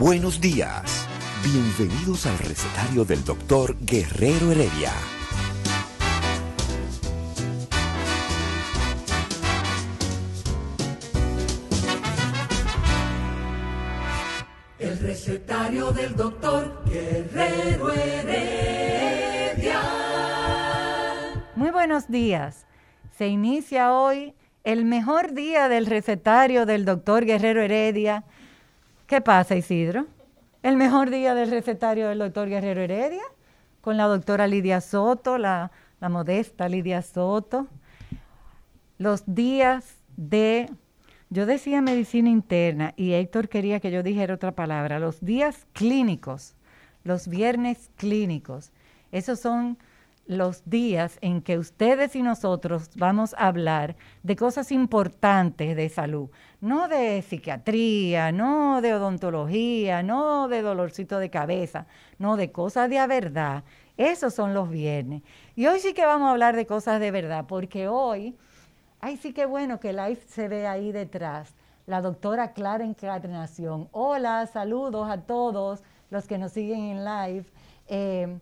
Buenos días. Bienvenidos al recetario del doctor Guerrero Heredia. El recetario del doctor Guerrero Heredia. Muy buenos días. Se inicia hoy el mejor día del recetario del doctor Guerrero Heredia ¿Qué pasa, Isidro? El mejor día del recetario del doctor Guerrero Heredia, con la doctora Lidia Soto, la, modesta Lidia Soto. Los días de, yo decía medicina interna y Héctor quería que yo dijera otra palabra, los días clínicos, los viernes clínicos. Esos son los días en que ustedes y nosotros vamos a hablar de cosas importantes de salud, no de psiquiatría, no de odontología, no de dolorcito de cabeza, no de cosas de verdad. Esos son los viernes. Y hoy sí que vamos a hablar de cosas de verdad, porque hoy, ay sí que bueno que live se ve ahí detrás, la doctora Clara Encarnación. Hola, saludos a todos los que nos siguen en live. Eh,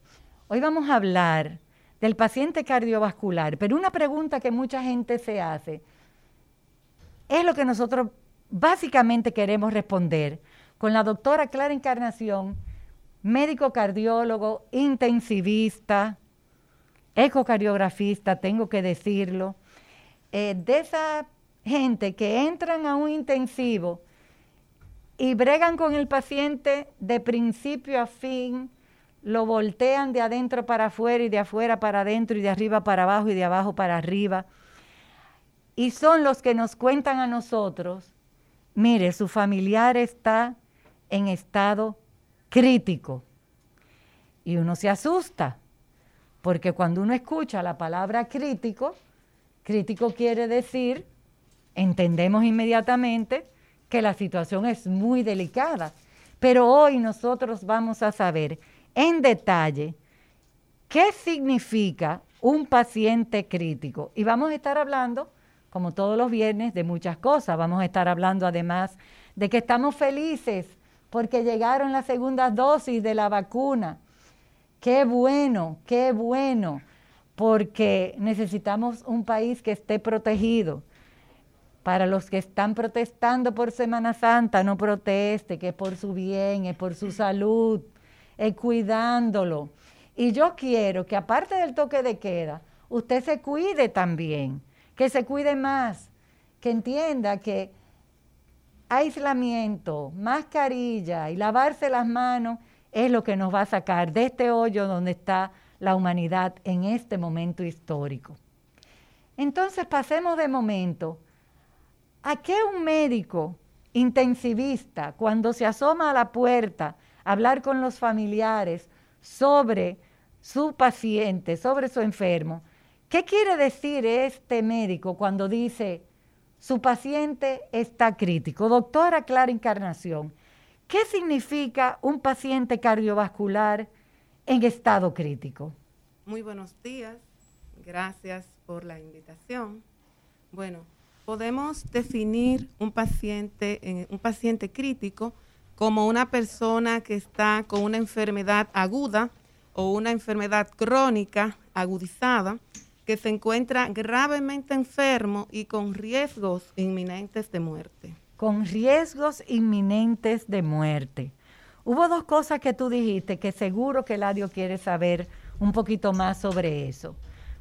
hoy vamos a hablar del paciente cardiovascular. Pero una pregunta que mucha gente se hace es lo que nosotros básicamente queremos responder con la doctora Clara Encarnación, médico cardiólogo, intensivista, ecocardiografista, tengo que decirlo, eh, de esa gente que entran a un intensivo y bregan con el paciente de principio a fin, lo voltean de adentro para afuera y de afuera para adentro y de arriba para abajo y de abajo para arriba. Y son los que nos cuentan a nosotros, mire, su familiar está en estado crítico. Y uno se asusta, porque cuando uno escucha la palabra crítico, crítico quiere decir, entendemos inmediatamente que la situación es muy delicada. Pero hoy nosotros vamos a saber en detalle qué significa un paciente crítico. Y vamos a estar hablando, como todos los viernes, de muchas cosas. Vamos a estar hablando además de que estamos felices porque llegaron las segundas dosis de la vacuna. Qué bueno, qué bueno, porque necesitamos un país que esté protegido. Para los que están protestando por Semana Santa, no proteste, que es por su bien, es por su salud eh, cuidándolo. Y yo quiero que aparte del toque de queda, usted se cuide también, que se cuide más, que entienda que aislamiento, mascarilla y lavarse las manos es lo que nos va a sacar de este hoyo donde está la humanidad en este momento histórico. Entonces pasemos de momento a qué un médico intensivista cuando se asoma a la puerta hablar con los familiares sobre su paciente, sobre su enfermo. ¿Qué quiere decir este médico cuando dice su paciente está crítico? Doctora Clara Encarnación, ¿qué significa un paciente cardiovascular en estado crítico? Muy buenos días, gracias por la invitación. Bueno, podemos definir un paciente, un paciente crítico como una persona que está con una enfermedad aguda o una enfermedad crónica agudizada, que se encuentra gravemente enfermo y con riesgos inminentes de muerte. Con riesgos inminentes de muerte. Hubo dos cosas que tú dijiste que seguro que Ladio quiere saber un poquito más sobre eso.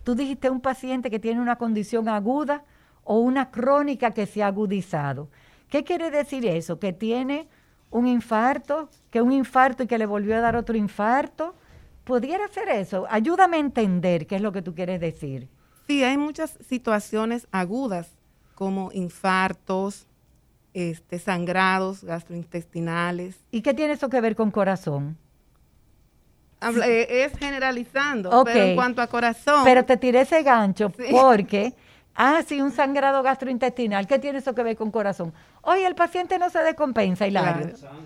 Tú dijiste un paciente que tiene una condición aguda o una crónica que se ha agudizado. ¿Qué quiere decir eso? Que tiene un infarto, que un infarto y que le volvió a dar otro infarto, ¿Pudiera ser eso? Ayúdame a entender qué es lo que tú quieres decir. Sí, hay muchas situaciones agudas como infartos, este, sangrados gastrointestinales. ¿Y qué tiene eso que ver con corazón? Habla- eh, es generalizando, Ok. pero en cuanto a corazón, Pero te tiré ese gancho Sí. porque, ah, sí, un sangrado gastrointestinal, ¿qué tiene eso que ver con corazón? Oye, el paciente no se descompensa, Hilario. Claro.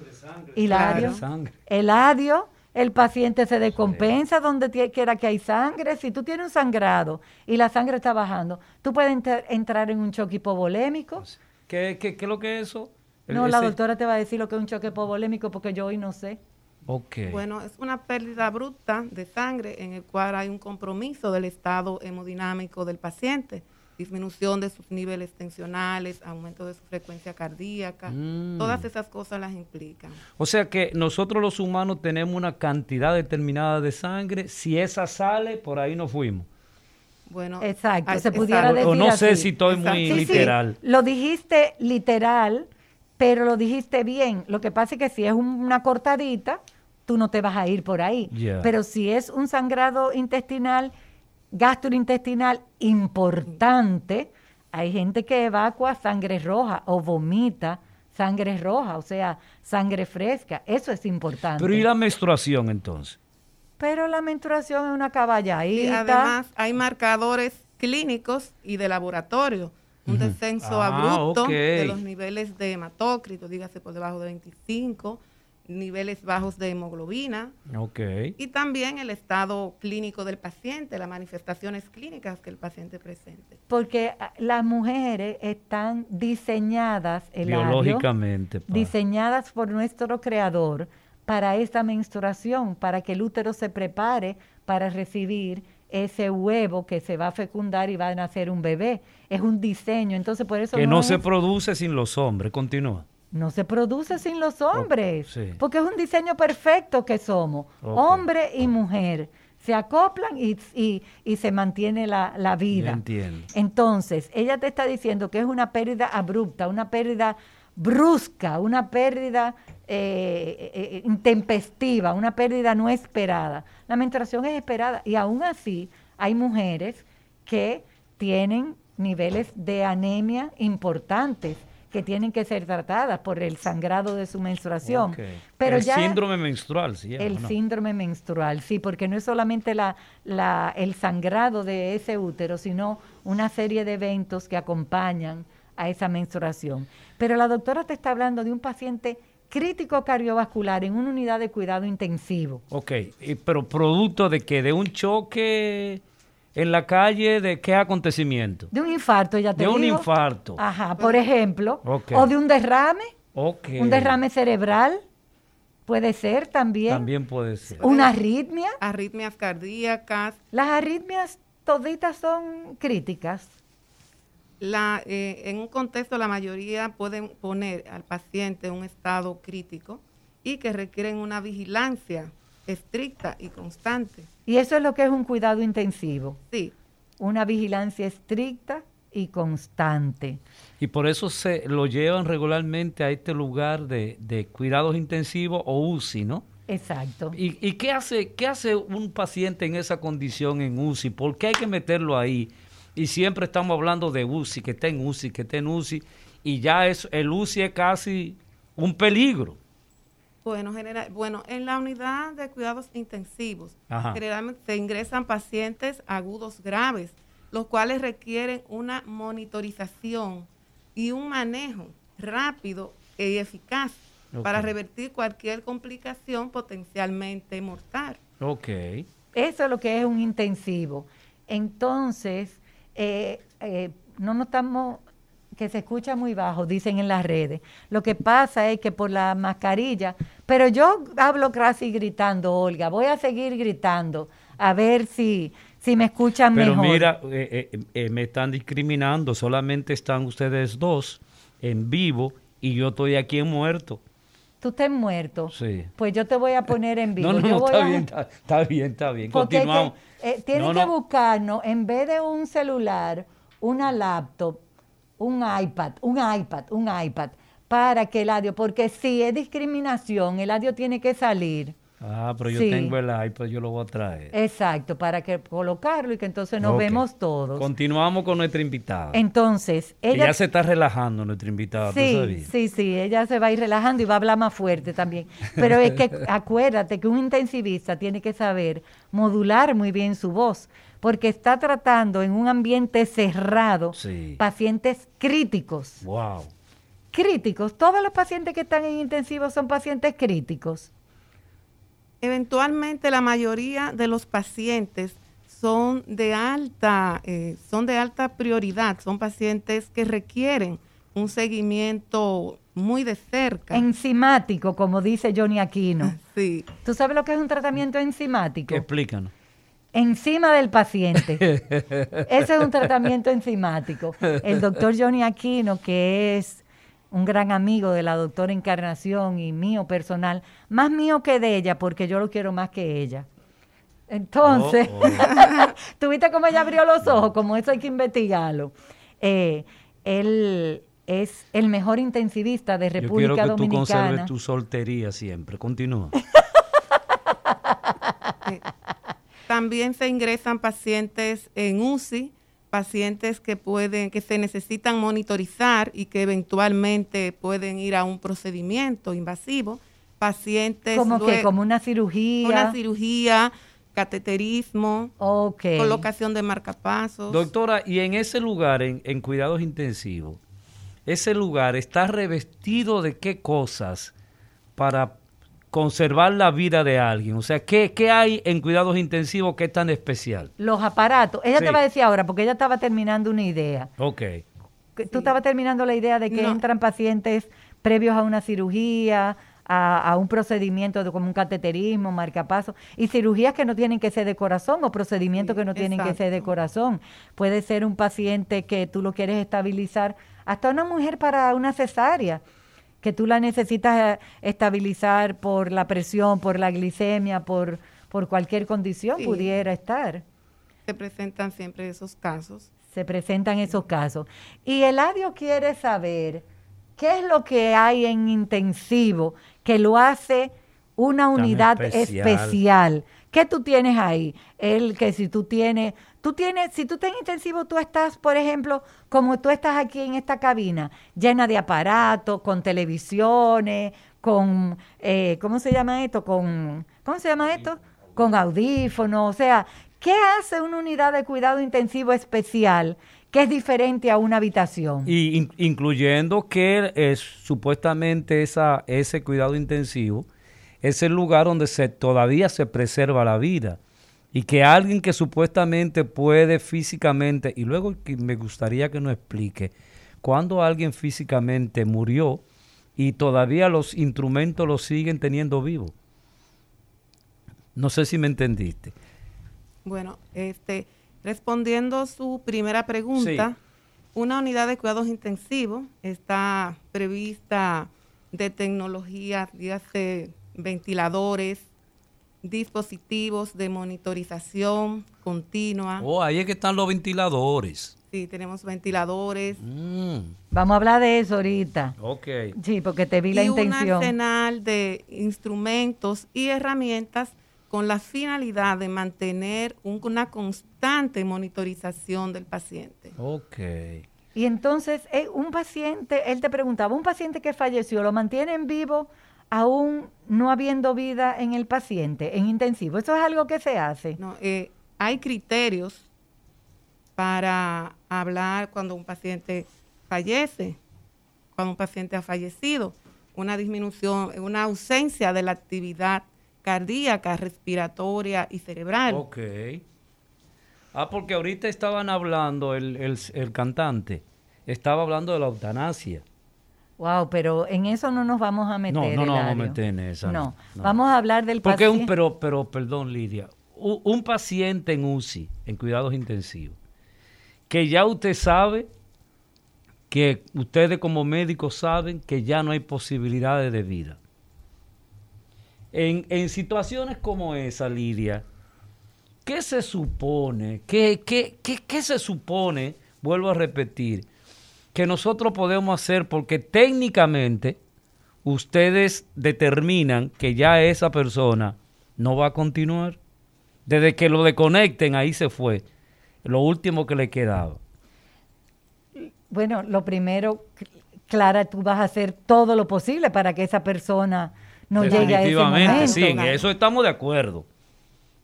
Hilario, Claro. Sangre. Eladio, el paciente se descompensa donde quiera que hay sangre. Si tú tienes un sangrado y la sangre está bajando, tú puedes entrar en un choque hipovolémico. ¿Qué, qué, qué es lo que es eso? El- No, la doctora te va a decir lo que es un choque hipovolémico porque yo hoy no sé. Ok. bueno, es una pérdida abrupta de sangre en el cual hay un compromiso del estado hemodinámico del paciente, disminución de sus niveles tensionales, aumento de su frecuencia cardíaca, Mm. todas esas cosas las implican. O sea que nosotros los humanos tenemos una cantidad determinada de sangre. Si esa sale, por ahí nos fuimos. Bueno, Exacto, ah, se pudiera O- decir o no sé así. si estoy Exacto. muy Sí, Sí, sí, literal. lo dijiste literal, pero lo dijiste bien. Lo que pasa es que si es un- una cortadita, tú no te vas a ir por ahí. Pero si es un sangrado intestinal, gastrointestinal importante, hay gente que evacua sangre roja o vomita sangre roja, o sea, sangre fresca. Eso es importante. Pero ¿y la menstruación entonces? Pero la menstruación es una Y caballadita. además hay marcadores clínicos y de laboratorio. Un descenso Ah, abrupto de los niveles de hematócrito, dígase por debajo de 25, niveles bajos de hemoglobina Ok. y también el estado clínico del paciente, las manifestaciones clínicas que el paciente presente. Porque ah, las mujeres están diseñadas, Eladio, Biológicamente. pa. diseñadas por nuestro creador para esta menstruación, para que el útero se prepare para recibir ese huevo que se va a fecundar y va a nacer un bebé. Es un diseño, entonces por eso que no, se es- produce sin los hombres. Continúa. No se produce sin los hombres, sí. porque es un diseño perfecto que somos, hombre y mujer. Se acoplan y, y- y se mantiene la, la vida. entiendo. Entonces, ella te está diciendo que es una pérdida abrupta, una pérdida brusca, una pérdida eh, eh, intempestiva, una pérdida no esperada. La menstruación es esperada y aún así hay mujeres que tienen niveles de anemia importantes que tienen que ser tratadas por el sangrado de su menstruación. Ok. Pero el ya síndrome menstrual, sí. el síndrome menstrual, sí, porque no es solamente la, la- el sangrado de ese útero, sino una serie de eventos que acompañan a esa menstruación. Pero la doctora te está hablando de un paciente crítico cardiovascular en una unidad de cuidado intensivo. Ok, pero producto de que de un choque en la calle, ¿de qué acontecimiento? De un infarto, ya te De un infarto. Ajá, por ejemplo. O de un derrame, Ok. un derrame cerebral, puede ser también. También puede ser. Una arritmia. Arritmias cardíacas, Las arritmias toditas son críticas. la, eh, en un contexto la mayoría pueden poner al paciente en un estado crítico y que requieren una vigilancia estricta y constante. Y eso es lo que es un cuidado intensivo, Sí, una vigilancia estricta y constante. Y por eso se lo llevan regularmente a este lugar de, de cuidados intensivos o UCI, ¿no? Exacto. ¿Y, y qué, hace, qué hace un paciente en esa condición en UCI? ¿Por qué hay que meterlo ahí? Y siempre estamos hablando de UCI, que está en UCI, que está en UCI, y ya es, el UCI es casi un peligro. Bueno, general, bueno, en la unidad de cuidados intensivos, Ajá. generalmente se ingresan pacientes agudos graves, los cuales requieren una monitorización y un manejo rápido y eficaz Ok. para revertir cualquier complicación potencialmente mortal. Ok. Eso es lo que es un intensivo. Entonces, eh, eh, no notamos que se escucha muy bajo, dicen en las redes. Lo que pasa es que por la mascarilla, pero yo hablo casi gritando, Olga, voy a seguir gritando, a ver si, si me escuchan Pero mejor. mira, eh, eh, eh, me están discriminando, solamente están ustedes dos en vivo y yo estoy aquí en muerto. Tú estás muerto. Sí. Pues yo te voy a poner en vivo. No, no, Yo no, voy está a- bien, está, está bien, está bien. Porque es que, Continuamos. eh, tienen No, que no. buscarnos, en vez de un celular, una laptop, un iPad, un iPad, un iPad, para que el audio, porque si es discriminación, el audio tiene que salir. Ah, pero yo Sí. tengo el iPad, yo lo voy a traer. Exacto, para que colocarlo y que entonces nos vemos todos. Continuamos con nuestra invitada. Entonces, ella ya se está relajando nuestra invitada, ¿tú Sí, sí, sí, ella se va a ir relajando y va a hablar más fuerte también. Pero es que acuérdate que un intensivista tiene que saber modular muy bien su voz, porque está tratando en un ambiente cerrado Sí. pacientes críticos. Wow. Críticos, todos los pacientes que están en intensivo son pacientes críticos. Eventualmente la mayoría de los pacientes son de alta, eh, son de alta prioridad, son pacientes que requieren un seguimiento muy de cerca. Enzimático, como dice Johnny Aquino. Sí, ¿Tú sabes lo que es un tratamiento enzimático? Explícanos. encima del paciente. Ese es un tratamiento enzimático. El doctor Johnny Aquino, que es un gran amigo de la doctora Encarnación y mío personal, más mío que de ella, porque yo lo quiero más que ella. Entonces, Oh, oh. ¿tuviste cómo ella abrió los ojos? Como eso hay que investigarlo. Eh, él es el mejor intensivista de Yo quiero República que tú Dominicana. conserves tu soltería siempre. Continúa. También se ingresan pacientes en UCI, pacientes que pueden, que se necesitan monitorizar y que eventualmente pueden ir a un procedimiento invasivo. Pacientes como que, como una cirugía. una cirugía, cateterismo, colocación de marcapasos. Doctora, y en ese lugar, en, en cuidados intensivos, ese lugar está revestido de qué cosas para conservar la vida de alguien. O sea, ¿qué, qué hay en cuidados intensivos que es tan especial? Los aparatos. Ella Sí. te va a decir ahora, porque ella estaba terminando una idea. Ok. Tú estabas terminando la idea de que No. entran pacientes previos a una cirugía, a, a un procedimiento de, como un cateterismo, marcapaso, y cirugías que no tienen que ser de corazón o procedimientos Sí, que no tienen que ser de corazón. Puede ser un paciente que tú lo quieres estabilizar, hasta una mujer para una cesárea, que tú la necesitas eh, estabilizar por la presión, por la glicemia, por, por cualquier condición Sí. pudiera estar. Se presentan siempre esos casos. se presentan esos casos. Y Eladio quiere saber qué es lo que hay en intensivo que lo hace una unidad especial. especial. ¿Qué tú tienes ahí? El que si tú tienes, tú tienes, si tú estás en intensivo, tú estás, por ejemplo, como tú estás aquí en esta cabina, llena de aparatos, con televisiones, con, eh, ¿cómo se llama esto? Con, ¿cómo se llama esto? Con audífonos, o sea, ¿qué hace una unidad de cuidado intensivo especial que es diferente a una habitación? Y in- incluyendo que es, supuestamente esa, ese cuidado intensivo es el lugar donde se, todavía se preserva la vida. Y que alguien que supuestamente puede físicamente, y luego que me gustaría que nos explique, cuando alguien físicamente murió y todavía los instrumentos los siguen teniendo vivo. No sé si me entendiste. Bueno, este, respondiendo su primera pregunta, Sí. una unidad de cuidados intensivos está prevista de tecnología, dígase ventiladores, dispositivos de monitorización continua. Oh, ahí es que están los ventiladores. Sí, tenemos ventiladores. Mm, Vamos a hablar de eso ahorita. ok. Sí, porque te vi la y un intención. arsenal de instrumentos y herramientas con la finalidad de mantener un- una constante monitorización del paciente. Ok. Y entonces, eh, un paciente, él te preguntaba, un paciente que falleció, ¿lo mantienen vivo aún no habiendo vida en el paciente, en intensivo? ¿Eso es algo que se hace? No, eh, hay criterios para hablar cuando un paciente fallece, cuando un paciente ha fallecido, una disminución, una ausencia de la actividad cardíaca, respiratoria y cerebral. Ok. Ah, porque ahorita estaban hablando, el, el, el cantante estaba hablando de la eutanasia. Wow, pero en eso no nos vamos a meter. No, no nos vamos a meter en esa, no, vamos a hablar del Porque un, paciente. pero, pero, perdón, Lidia, u- un, paciente en UCI, en cuidados intensivos, que ya usted sabe, que ustedes como médicos saben que ya no hay posibilidades de vida. En, en situaciones como esa, Lidia, ¿qué se supone? ¿Qué, qué, qué, qué se supone? Vuelvo a repetir, que nosotros podemos hacer porque técnicamente ustedes determinan que ya esa persona no va a continuar. Desde que lo desconecten, ahí se fue. Lo último que le quedaba. Bueno, lo primero, Clara, tú vas a hacer todo lo posible para que esa persona no llegue a ese momento. sí, en eso estamos de acuerdo.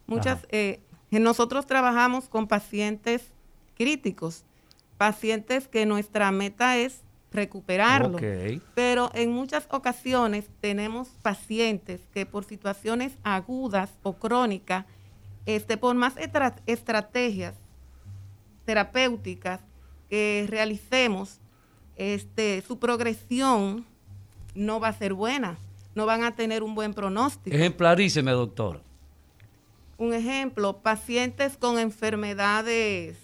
Muchas, eh, nosotros trabajamos con pacientes críticos, pacientes que nuestra meta es recuperarlo. Pero en muchas ocasiones tenemos pacientes que por situaciones agudas o crónicas, este, por más estrategias terapéuticas que realicemos, este, su progresión no va a ser buena, no van a tener un buen pronóstico. Ejemplaríseme, doctor. Un ejemplo, pacientes con enfermedades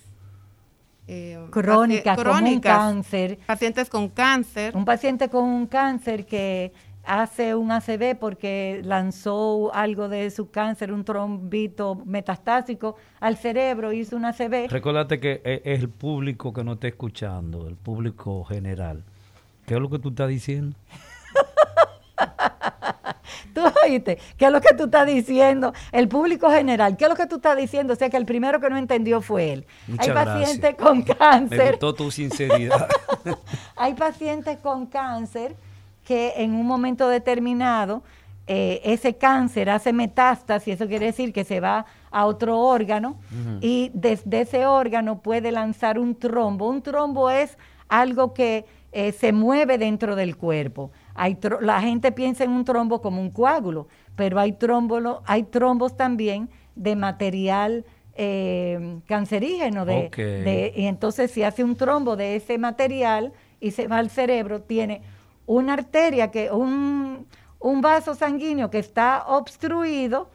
eh, crónicas, crónicas, cáncer. Pacientes con cáncer. Un paciente con un cáncer que hace un ACV porque lanzó algo de su cáncer, un trombito metastásico al cerebro, hizo un ACV. Recuérdate que e, es el público que no está escuchando, el público general. ¿Qué es lo que tú estás diciendo? tú oíste, ¿qué es lo que tú estás diciendo? El público general, ¿qué es lo que tú estás diciendo? O sea que el primero que no entendió fue él. Hay pacientes con cáncer. Me gustó tu sinceridad. Hay pacientes con cáncer que en un momento determinado eh, ese cáncer hace metástasis, eso quiere decir que se va a otro órgano y desde ese órgano puede lanzar un trombo. Un trombo es algo que eh, se mueve dentro del cuerpo. Hay la gente piensa en un trombo como un coágulo, pero hay, hay trombos también de material eh, cancerígeno. De, y entonces si hace un trombo de ese material y se va al cerebro, tiene una arteria, que un, un vaso sanguíneo que está obstruido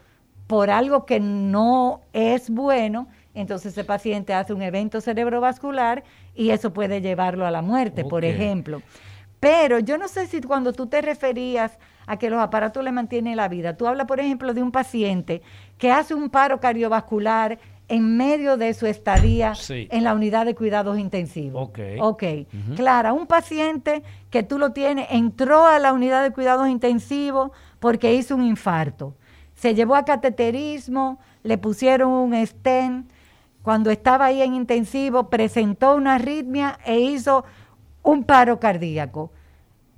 por algo que no es bueno, entonces ese paciente hace un evento cerebrovascular y eso puede llevarlo a la muerte, por ejemplo. Pero yo no sé si cuando tú te referías a que los aparatos le mantienen la vida, tú hablas, por ejemplo, de un paciente que hace un paro cardiovascular en medio de su estadía en la unidad de cuidados intensivos. Ok. Ok. Clara, un paciente que tú lo tienes, entró a la unidad de cuidados intensivos porque hizo un infarto. Se llevó a cateterismo, le pusieron un stent. Cuando estaba ahí en intensivo, presentó una arritmia e hizo un paro cardíaco.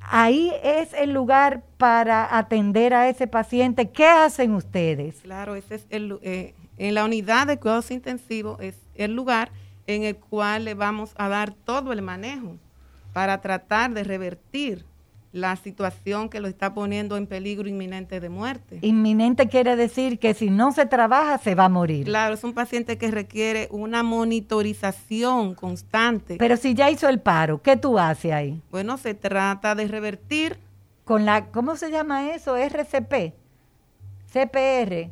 Ahí es el lugar para atender a ese paciente. ¿Qué hacen ustedes? Claro, ese es el, eh, en la unidad de cuidados intensivos es el lugar en el cual le vamos a dar todo el manejo para tratar de revertir la situación que lo está poniendo en peligro inminente de muerte. Inminente quiere decir que si no se trabaja se va a morir. Claro, es un paciente que requiere una monitorización constante. Pero si ya hizo el paro, ¿qué tú haces ahí? Bueno, se trata de revertir. Con la, ¿cómo se llama eso? RCP, CPR.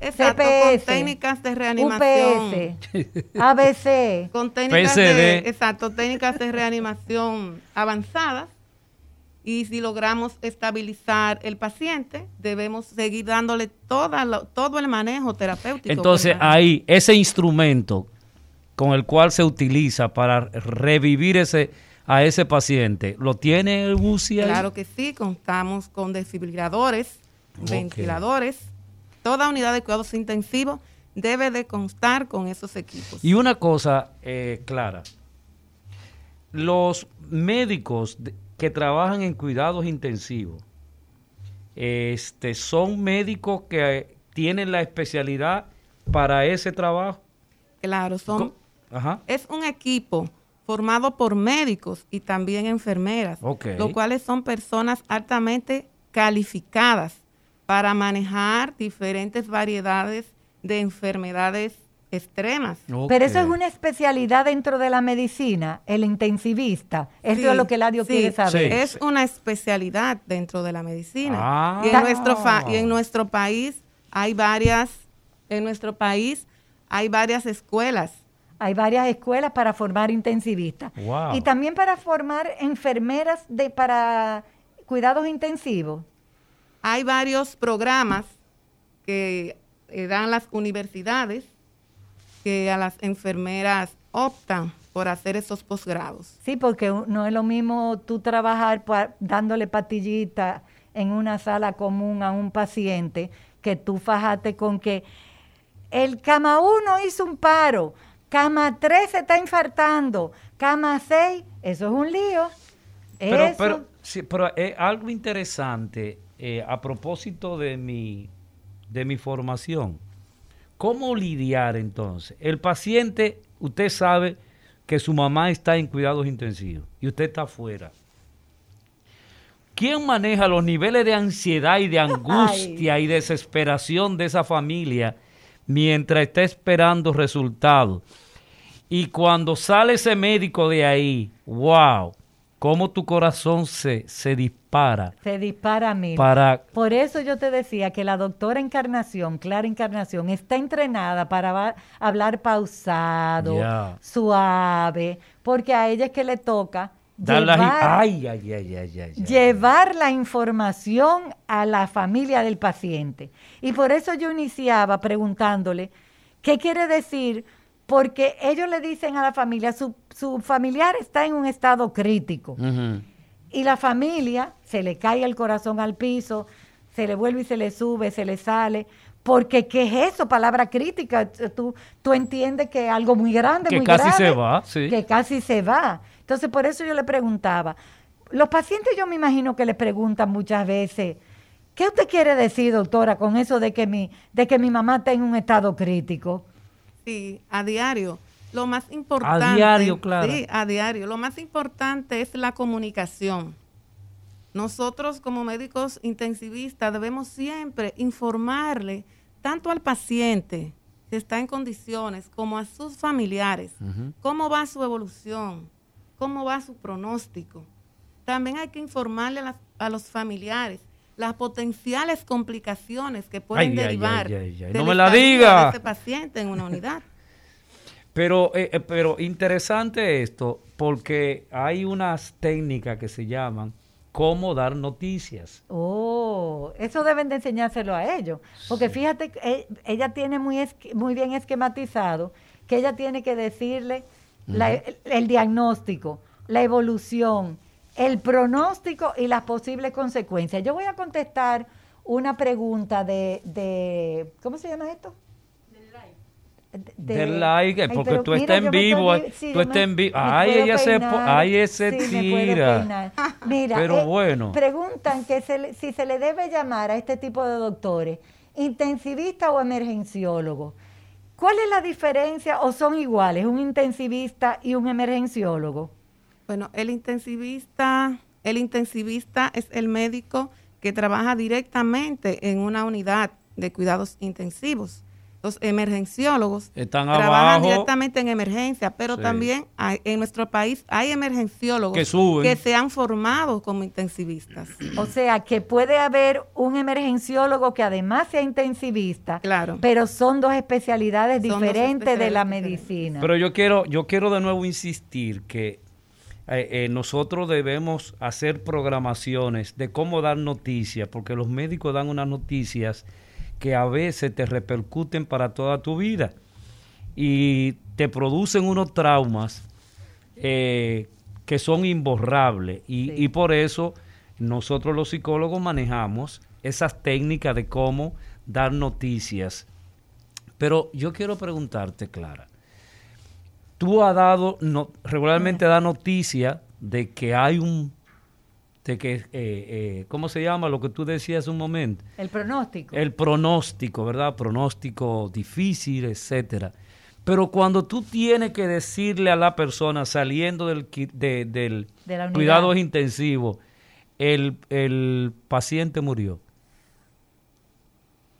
Exacto, con técnicas de reanimación. UPS, ABC. Con técnicas de, exacto, técnicas de reanimación avanzadas y si logramos estabilizar el paciente, debemos seguir dándole toda todo el manejo terapéutico. Entonces, ahí, ese instrumento con el cual se utiliza para revivir ese a ese paciente, ¿lo tiene el UCI Claro que sí, contamos con desfibriladores, ventiladores. Toda unidad de cuidados intensivos debe de constar con esos equipos. Y una cosa eh, clara, los médicos que trabajan en cuidados intensivos este, son médicos que tienen la especialidad para ese trabajo. Claro, son. Es un equipo formado por médicos y también enfermeras, los cuales son personas altamente calificadas para manejar diferentes variedades de enfermedades extremas. Pero eso es una especialidad dentro de la medicina, el intensivista. Eso es lo que Ladio quiere saber. Es una especialidad dentro de la medicina. Ah. Y, en nuestro y en nuestro país hay varias, en nuestro país hay varias escuelas. Hay varias escuelas para formar intensivistas. Y también para formar enfermeras de, para cuidados intensivos. Hay varios programas que eh, dan las universidades que a las enfermeras optan por hacer esos posgrados. Sí, porque no es lo mismo tú trabajar dándole patillita en una sala común a un paciente que tú fajaste con que el cama 1 hizo un paro, cama 3 se está infartando, cama 6, eso es un lío. Pero, Eso- pero, sí, pero es algo interesante eh, a propósito de mi, de mi formación. ¿Cómo lidiar entonces? El paciente, usted sabe que su mamá está en cuidados intensivos y usted está afuera. ¿Quién maneja los niveles de ansiedad y de angustia y desesperación de esa familia mientras está esperando resultados? Y cuando sale ese médico de ahí, wow, cómo tu corazón se, se dispara se dispara a mil. para... Por eso yo te decía que la doctora Encarnación, Clara Encarnación, está entrenada para hablar pausado, suave, porque a ella es que le toca llevar, ay, ay, ay, ay, ay, ay. llevar la información a la familia del paciente. Y por eso yo iniciaba preguntándole, ¿qué quiere decir? Porque ellos le dicen a la familia, su, su familiar está en un estado crítico. Y la familia se le cae el corazón al piso, se le vuelve y se le sube, se le sale. Porque, ¿qué es eso? Palabra crítica. Tú, tú entiendes que algo muy grande, Que muy casi grave, se va, sí. Que casi se va. Entonces, por eso yo le preguntaba. Los pacientes, yo me imagino que le preguntan muchas veces, ¿qué usted quiere decir, doctora, con eso de que mi, de que mi mamá está en un estado crítico? Sí, a diario. Lo más importante. diario, Clara. Sí, a diario. Lo más importante es la comunicación. Nosotros como médicos intensivistas debemos siempre informarle tanto al paciente que está en condiciones como a sus familiares cómo va su evolución, cómo va su pronóstico. También hay que informarle a, las- a los familiares las potenciales complicaciones que pueden Ay, derivar ay, ay, ay. de No me la diga. de ese paciente en una unidad. Pero, eh, eh, pero interesante esto, porque hay unas técnicas que se llaman cómo dar noticias. Oh, eso deben de enseñárselo a ellos. Porque fíjate, que e- ella tiene muy, muy bien esquematizado que ella tiene que decirle la- el, el diagnóstico, la evolución, el pronóstico y las posibles consecuencias. Yo voy a contestar una pregunta de, de ¿cómo se llama esto? De- Del like, Ay, porque pero tú estás en vivo, estoy- sí, tú estás en vivo. Ay, ella se ay, ese Sí, tira. Mira, Pero eh, bueno. Preguntan que se le- si se le debe llamar a este tipo de doctores intensivista o emergenciólogo. ¿Cuál es la diferencia o son iguales un intensivista y un emergenciólogo? Bueno, el intensivista, el intensivista es el médico que trabaja directamente en una unidad de cuidados intensivos. Los emergenciólogos Están trabajan abajo. directamente en emergencia, pero Sí. también hay- en nuestro país hay emergenciólogos Que suben. que se han formado como intensivistas. O sea, que puede haber un emergenciólogo que además sea intensivista, Claro. pero son dos especialidades Son dos diferentes de la medicina. Pero yo quiero, yo quiero de nuevo insistir que eh, eh, nosotros debemos hacer programaciones de cómo dar noticias, porque los médicos dan unas noticias que a veces te repercuten para toda tu vida y te producen unos traumas eh, que son imborrables y, Sí. y por eso nosotros los psicólogos manejamos esas técnicas de cómo dar noticias. Pero yo quiero preguntarte, Clara, tú has dado, no, regularmente da noticia de que hay un, de que, eh, eh, ¿cómo se llama? Lo que tú decías un momento. El pronóstico. El pronóstico, ¿verdad? Pronóstico difícil, etcétera. Pero cuando tú tienes que decirle a la persona saliendo del, de- del De cuidados intensivos, el, el paciente murió.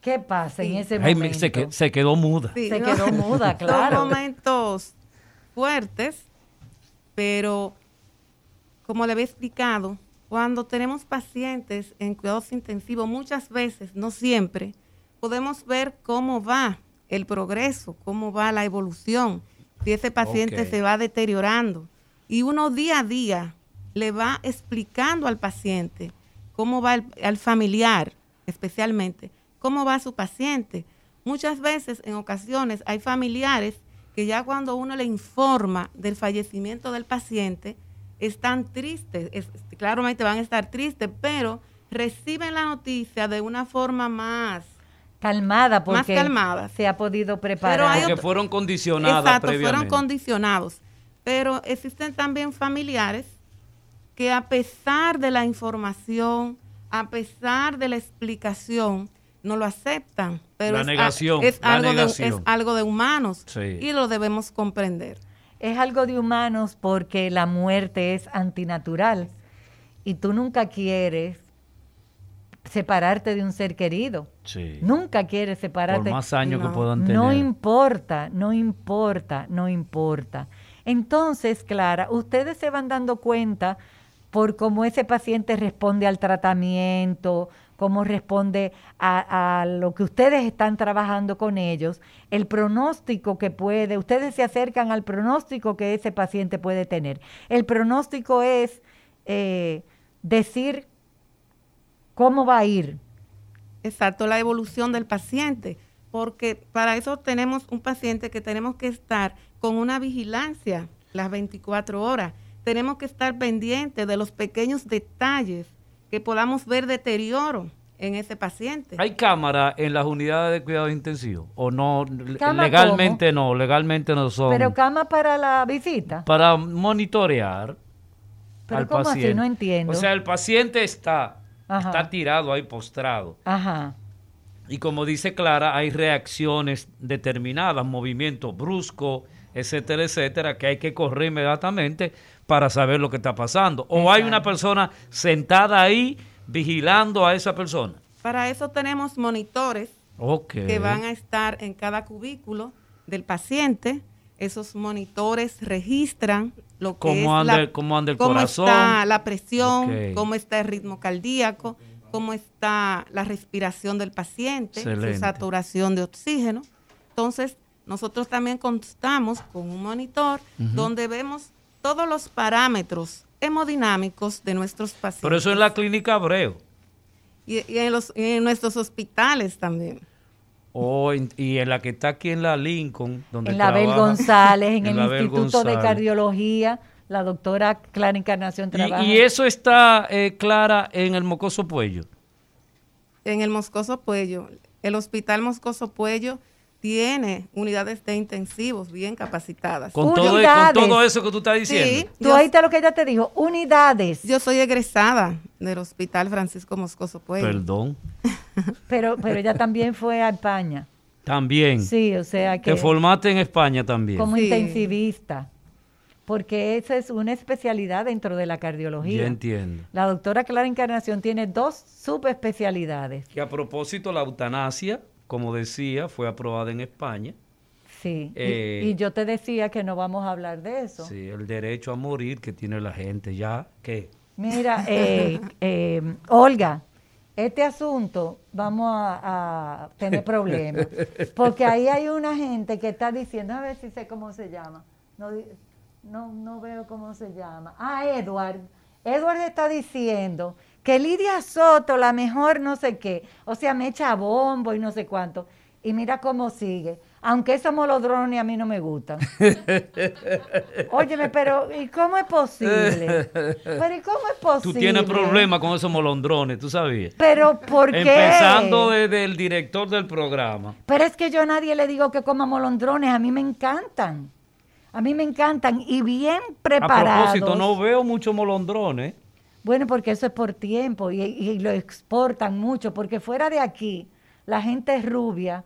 ¿Qué pasa en ese Ay, momento? me- se, se quedó muda. Sí, Se ¿no? quedó muda, claro. Son momentos fuertes, pero como le había explicado, cuando tenemos pacientes en cuidados intensivos, muchas veces, no siempre, podemos ver cómo va el progreso, cómo va la evolución, si ese paciente se va deteriorando. Y uno día a día le va explicando al paciente cómo va el- al familiar, especialmente, cómo va su paciente. Muchas veces, en ocasiones, hay familiares que ya cuando uno le informa del fallecimiento del paciente, están tristes, es- claramente van a estar tristes, pero reciben la noticia de una forma más calmada más porque calmadas. se ha podido Pero preparar. Porque otro- fueron condicionadas Exacto, fueron condicionados. Pero existen también familiares que a pesar de la información, a pesar de la explicación, no lo aceptan. Pero La es negación, es, la algo negación. De, es algo de humanos Sí. y lo debemos comprender. Es algo de humanos porque la muerte es antinatural y tú nunca quieres separarte de un ser querido. Sí. Nunca quieres separarte. Por más años No. que puedan tener. No importa, no importa, no importa. Entonces, Clara, ustedes se van dando cuenta por cómo ese paciente responde al tratamiento, cómo responde a, lo que ustedes están trabajando con ellos, el pronóstico que puede, ustedes se acercan al pronóstico que ese paciente puede tener. El pronóstico es eh, decir cómo va a ir, Exacto, la evolución del paciente, porque para eso tenemos un paciente que tenemos que estar con una vigilancia las 24 horas. Tenemos que estar pendientes de los pequeños detalles que podamos ver deterioro en ese paciente. ¿Hay cámara en las unidades de cuidados intensivos? ¿O no? ¿Cama legalmente no, legalmente no son. pero cama para la visita. para monitorear Pero al ¿cómo así? No entiendo. O sea, el paciente está, Ajá. está tirado ahí postrado. Ajá. Y como dice Clara, hay reacciones determinadas, movimientos bruscos, etcétera, etcétera, que hay que correr inmediatamente para saber lo que está pasando. O hay una persona sentada ahí vigilando a esa persona. Para eso tenemos monitores que van a estar en cada cubículo del paciente. Esos monitores registran lo que Cómo es anda la, cómo anda el cómo corazón. está la presión, cómo está el ritmo cardíaco, cómo está la respiración del paciente, Excelente. su saturación de oxígeno. Entonces, nosotros también contamos con un monitor donde vemos todos los parámetros hemodinámicos de nuestros pacientes. Pero eso en la clínica Abreu. y, y en, los, en nuestros hospitales también. O en- y en la que está aquí en la Lincoln, donde En la Bel trabaja- González, en, el Instituto de. Cardiología, la doctora Clara Encarnación trabaja. Y, y eso está eh, clara en el mocoso puello. en el Moscoso Puello. El Hospital Moscoso Puello tiene unidades de intensivos bien capacitadas. Con todo, con todo eso que tú estás diciendo. Sí, Tú yo, oíste lo que ella te dijo, unidades. yo soy egresada del Hospital Francisco Moscoso Puello. Perdón. pero, pero ella también fue a España. También. Sí, o sea que Te formaste en España también. como Sí. intensivista. Porque esa es una especialidad dentro de la cardiología. Ya entiendo. La doctora Clara Encarnación tiene dos subespecialidades. Que a propósito, la eutanasia, como decía, fue aprobada en España. Sí. y- Eh, y, yo te decía que no vamos a hablar de eso. Sí, el derecho a morir que tiene la gente ya. ¿Qué? Mira, eh, eh, Olga, este asunto vamos a, a tener problemas. Porque ahí hay una gente que está diciendo, a ver si sé cómo se llama. No, no, no veo cómo se llama. Ah, Edward. Edward está diciendo que Lidia Soto, la mejor no sé qué. O sea, me echa bombo y no sé cuánto. Y mira cómo sigue. Aunque esos molodrones a mí no me gustan. Óyeme, pero ¿y cómo es posible? Pero ¿y cómo es posible? Tú tienes problemas con esos molondrones, ¿tú sabías? Pero ¿por qué? Empezando desde el director del programa. Pero es que yo a nadie le digo que coma molondrones, a mí me encantan. A mí me encantan y bien A preparados. propósito, no veo muchos molondrones. Bueno, porque eso es por tiempo y, y lo exportan mucho, porque fuera de aquí, la gente rubia,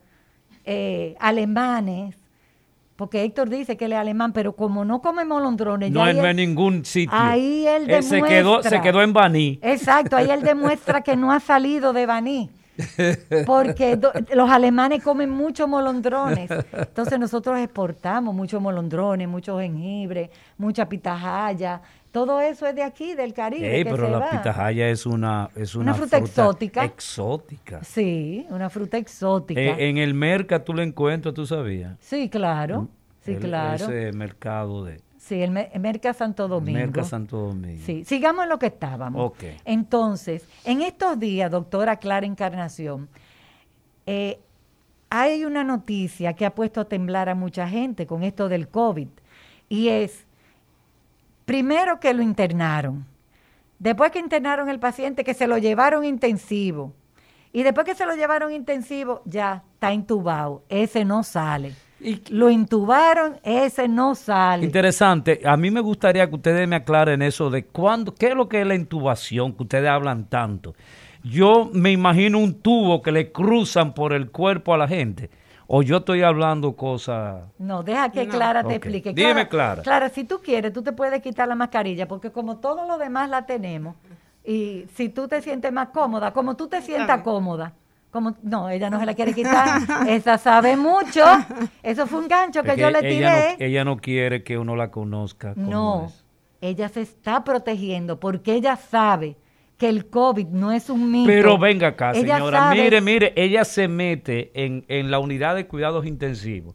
eh, alemanes, porque Héctor dice que él es alemán, pero como no come molondrones, No en, él- ningún sitio. ahí él Eh, se quedó, se demuestra. quedó en Baní. Exacto, ahí él demuestra que no ha salido de Baní. Porque do- los alemanes comen muchos molondrones. Entonces nosotros exportamos muchos molondrones, mucho jengibre, mucha pitahaya. Todo eso es de aquí, del Caribe. Que pero se la va. pitahaya es una, es una, Una fruta exótica. Exótica. Sí, una fruta exótica. Eh, en el mercado tú la encuentras, tú sabías. sí, claro. Sí, El- claro. Ese mercado de Sí, el, Me- el Merca Santo Domingo. Merca Santo Domingo. Sí, sigamos en lo que estábamos. Ok. Entonces, en estos días, doctora Clara Encarnación, eh, hay una noticia que ha puesto a temblar a mucha gente con esto del COVID. Y es, primero que lo internaron, después que internaron el paciente, que se lo llevaron intensivo, Y después que se lo llevaron intensivo, ya está intubado. Ese no sale. Y- Lo intubaron, ese no sale. Interesante. A mí me gustaría que ustedes me aclaren eso de cuándo, qué es lo que es la intubación, que ustedes hablan tanto. Yo me imagino un tubo que le cruzan por el cuerpo a la gente. O yo estoy hablando cosas... No, deja que No. Clara te explique. Dime, Clara. Clara, si tú quieres, tú te puedes quitar la mascarilla, porque como todo lo demás la tenemos, y si tú te sientes más cómoda, como tú te sientas cómoda, como no, ella no se la quiere quitar, esa sabe mucho, eso fue un gancho que yo le ella, tiré. no, ella no quiere que uno la conozca. como No, es. ella se está protegiendo porque ella sabe que el COVID no es un mito. Pero venga acá, Ella señora. sabe- Mire, mire, ella se mete en, en la unidad de cuidados intensivos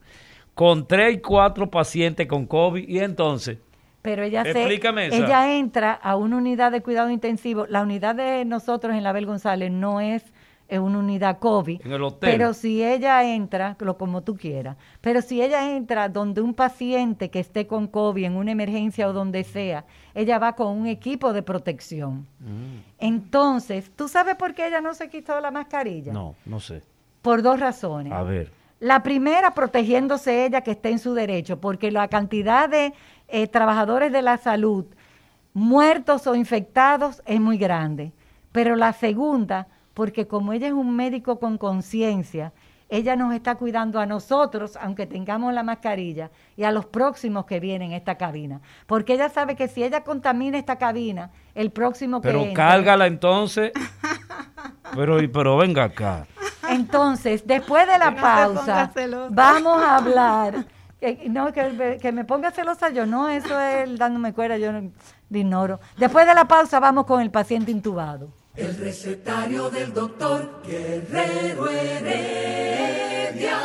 con tres y cuatro pacientes con COVID y entonces... Pero ella se, Explícame esa. ella entra a una unidad de cuidado intensivo. La unidad de nosotros en la Bel González no es eh, una unidad COVID. En el hotel. Pero si ella entra, lo como tú quieras, pero si ella entra donde un paciente que esté con COVID en una emergencia o donde sea, ella va con un equipo de protección. Mm. Entonces, ¿tú sabes por qué ella no se quitó la mascarilla? No, no sé. Por dos razones. A ver. La primera, protegiéndose ella que esté en su derecho, porque la cantidad de eh, trabajadores de la salud muertos o infectados es muy grande. Pero la segunda, porque como ella es un médico con conciencia, ella nos está cuidando a nosotros, aunque tengamos la mascarilla, y a los próximos que vienen a esta cabina. Porque ella sabe que si ella contamina esta cabina, el próximo que Pero entre- cárgala entonces. Pero, y- pero venga acá. Entonces, después de la no pausa, vamos a hablar. que- no, que, me- que me ponga celosa yo, no, eso es el dándome cuerda, yo no, lo ignoro. Después de la pausa, vamos con el paciente intubado. El recetario del doctor Guerrero Heredia.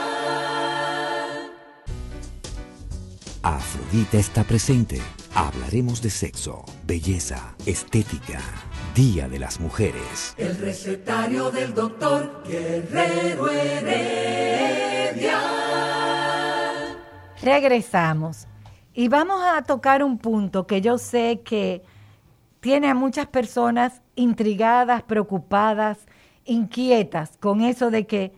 Afrodita está presente. Hablaremos de sexo, belleza, estética. Día de las Mujeres. El recetario del doctor Guerrero Heredia. Regresamos y vamos a tocar un punto que yo sé que tiene a muchas personas intrigadas, preocupadas, inquietas con eso de que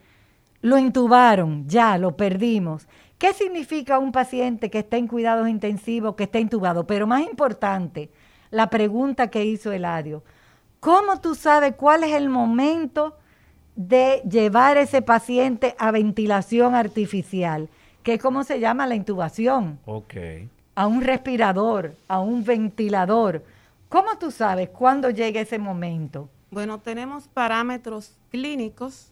lo intubaron, ya lo perdimos. ¿Qué significa un paciente que está en cuidados intensivos, que está intubado? Pero más importante, la pregunta que hizo Eladio, ¿cómo tú sabes cuál es el momento de llevar ese paciente a ventilación artificial? Que es como se llama la intubación, Ok. a un respirador, a un ventilador. ¿Cómo tú sabes cuándo llega ese momento? Bueno, tenemos parámetros clínicos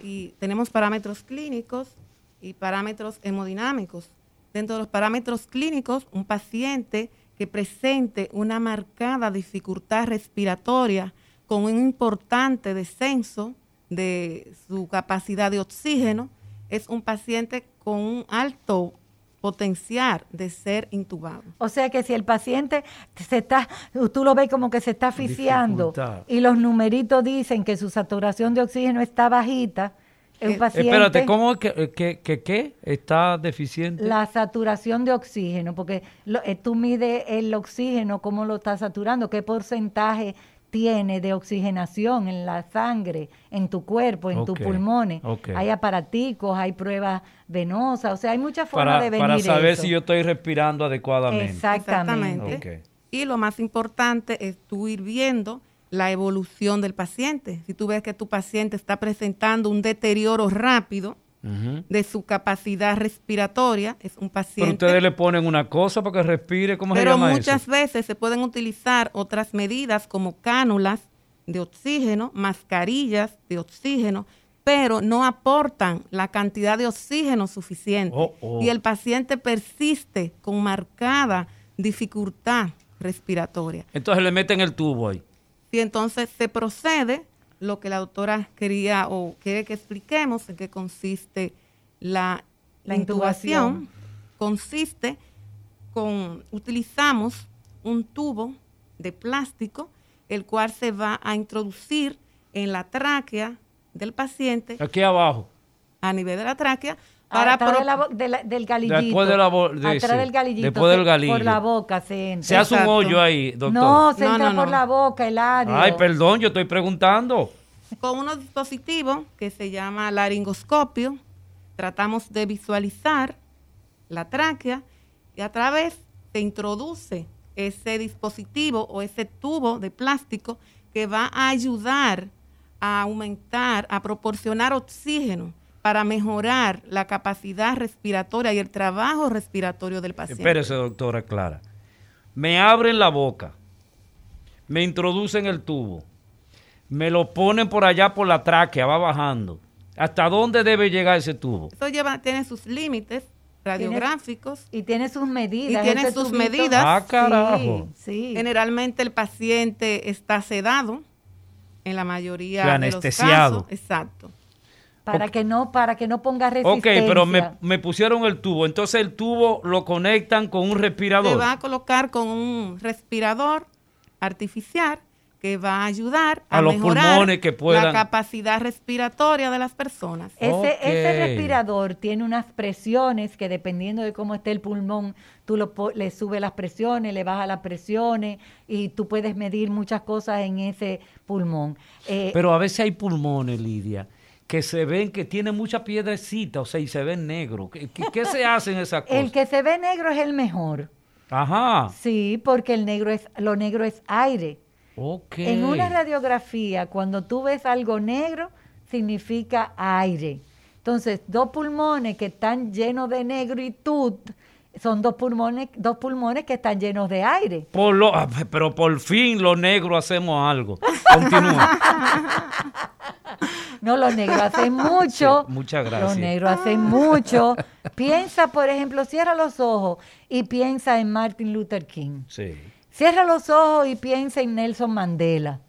y tenemos parámetros clínicos y parámetros hemodinámicos. Dentro de los parámetros clínicos, un paciente que presente una marcada dificultad respiratoria con un importante descenso de su capacidad de oxígeno es un paciente con un alto potencial de ser intubado. O sea que si el paciente se está, tú lo ves como que se está asfixiando Dificultad. y los numeritos dicen que su saturación de oxígeno está bajita, es un Eh, paciente... Espérate, ¿cómo es que, eh, que, que qué? ¿Está deficiente? La saturación de oxígeno, porque lo- eh, tú mides el oxígeno, cómo lo está saturando, qué porcentaje tiene de oxigenación en la sangre, en tu cuerpo, en tus pulmones. Hay aparaticos, hay pruebas venosas, o sea, hay muchas formas de venir para saber eso. si yo estoy respirando adecuadamente. Exactamente. Y lo más importante es tú ir viendo la evolución del paciente. Si tú ves que tu paciente está presentando un deterioro rápido De su capacidad respiratoria, es un Pero paciente. ustedes le ponen una cosa para que respire, ¿cómo Pero se llama muchas eso? veces se pueden utilizar otras medidas como cánulas de oxígeno, mascarillas de oxígeno, pero no aportan la cantidad de oxígeno suficiente. Oh, oh. Y el paciente persiste con marcada dificultad respiratoria. Entonces le meten el tubo ahí. Y entonces se procede lo que la doctora quería o quiere que expliquemos en qué consiste la, La la intubación. intubación. Consiste con, utilizamos un tubo de plástico, el cual se va a introducir en la tráquea del paciente, Aquí abajo. a nivel de la tráquea, para Atrás pro- de la bo- de la- del galillito. Después de la bo- de- atrás sí, del galillito. después del se- galillo. Por la boca se entra. Se hace un hoyo ahí, doctor. No, se No, entra no, por no. la boca, el Ay, perdón, yo estoy preguntando. con unos dispositivos que se llama laringoscopio, tratamos de visualizar la tráquea y a través se introduce ese dispositivo o ese tubo de plástico que va a ayudar a aumentar, a proporcionar oxígeno para mejorar la capacidad respiratoria y el trabajo respiratorio del paciente. Espérese, doctora Clara. Me abren la boca, me introducen el tubo, me lo ponen por allá por la tráquea, va bajando. ¿Hasta dónde debe llegar ese tubo? Eso lleva, tiene sus límites radiográficos. Y tiene sus medidas. Y tiene sus tubito. medidas. Ah, carajo. Sí, sí. Generalmente el paciente está sedado en la mayoría O sea, de los anestesiado. casos. Exacto. Para Ok. que no, para que no ponga Ok, resistencia. pero me, me pusieron el tubo. Entonces el tubo lo conectan con un Se respirador. va a colocar con un respirador artificial que va a ayudar a, A los mejorar pulmones que puedan- la capacidad respiratoria de las personas. Ese, Ok. ese respirador tiene unas presiones que dependiendo de cómo esté el pulmón, tú lo, le sube las presiones, le baja las presiones y tú puedes medir muchas cosas en ese pulmón. Eh, Pero a veces hay pulmones, Lidia, que se ven que tienen mucha piedrecita, o sea, y se ven negros. ¿Qué, qué- se hacen esas cosas? el que se ve negro es el mejor. Ajá. Sí, porque el negro es, lo negro es aire. Ok. En una radiografía, cuando tú ves algo negro, significa aire. Entonces, dos pulmones que están llenos de negritud son dos pulmones, dos pulmones que están llenos de aire. Por lo, ah, pero por fin los negros hacemos algo. Continúa. No, los negros hacen mucho. Sí, muchas gracias. Los negros hacen mucho. Piensa, por ejemplo, cierra los ojos y piensa en Martin Luther King. Sí. Cierra los ojos y piensa en Nelson Mandela.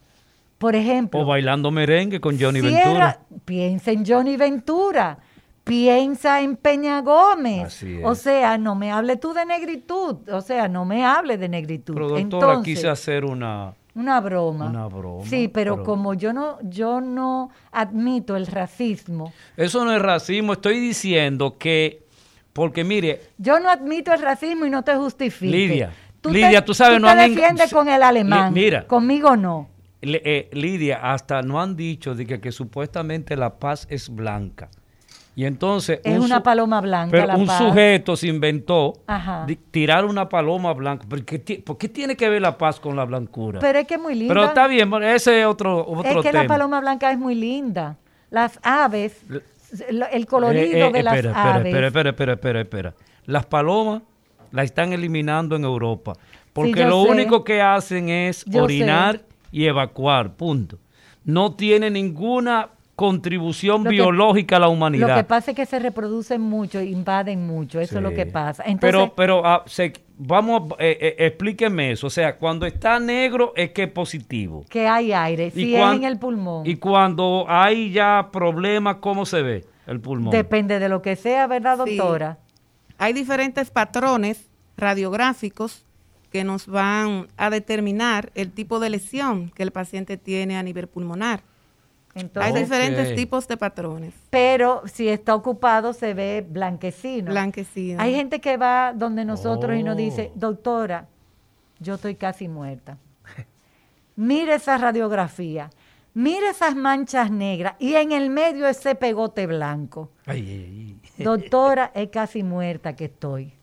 Por ejemplo. O bailando merengue con Johnny Cierra- Ventura. Piensa en Johnny Ventura. Piensa en Peña Gómez. O sea, no me hable tú de negritud. O sea, no me hable de negritud. Pero doctora, Entonces, quise hacer una... una broma. Una broma, Sí, pero, pero- como yo no, yo no admito el racismo. Eso no es racismo, estoy diciendo que... Porque mire, Yo no admito el racismo y no te justifico. Lidia, Lidia, tú sabes, tú no te han en- defiendes con el alemán. Li- mira. Conmigo no. Le- eh, Lidia, hasta no han dicho de que, que supuestamente la paz es blanca. Y entonces... Es un una paloma blanca Pero la un paz. sujeto se inventó Ajá. tirar una paloma blanca. ¿Por qué, ti- por qué tiene que ver la paz con la blancura? Pero es que es muy linda. Pero está bien, ese es otro, otro es que tema. la paloma blanca es muy linda. Las aves, el colorido Eh, eh, de las espera, aves. espera, espera, espera, espera, espera. Las palomas las están eliminando en Europa. Porque lo sé. único que hacen es Yo orinar y evacuar, punto. No tiene ninguna contribución Lo que- biológica a la Lo humanidad. que pasa es que se reproducen mucho, invaden mucho, eso es lo que pasa. Entonces, pero, pero ah, se- vamos, eh, eh, explíqueme eso. O sea, cuando está negro es que es positivo. que hay aire, si es cuan- en el pulmón. Y cuando hay ya problemas, ¿cómo se ve el pulmón? Depende de lo que sea, ¿verdad, Sí. doctora? Hay diferentes patrones radiográficos que nos van a determinar el tipo de lesión que el paciente tiene a nivel pulmonar. Entonces, Hay diferentes tipos de patrones. pero si está ocupado se ve blanquecino. Blanquecinos. Hay gente que va donde nosotros y nos dice, Oh. doctora, yo estoy casi muerta. Mire esa radiografía, mire esas manchas negras y en el medio ese pegote blanco. Ay, ay, ay. Doctora, es casi muerta que estoy.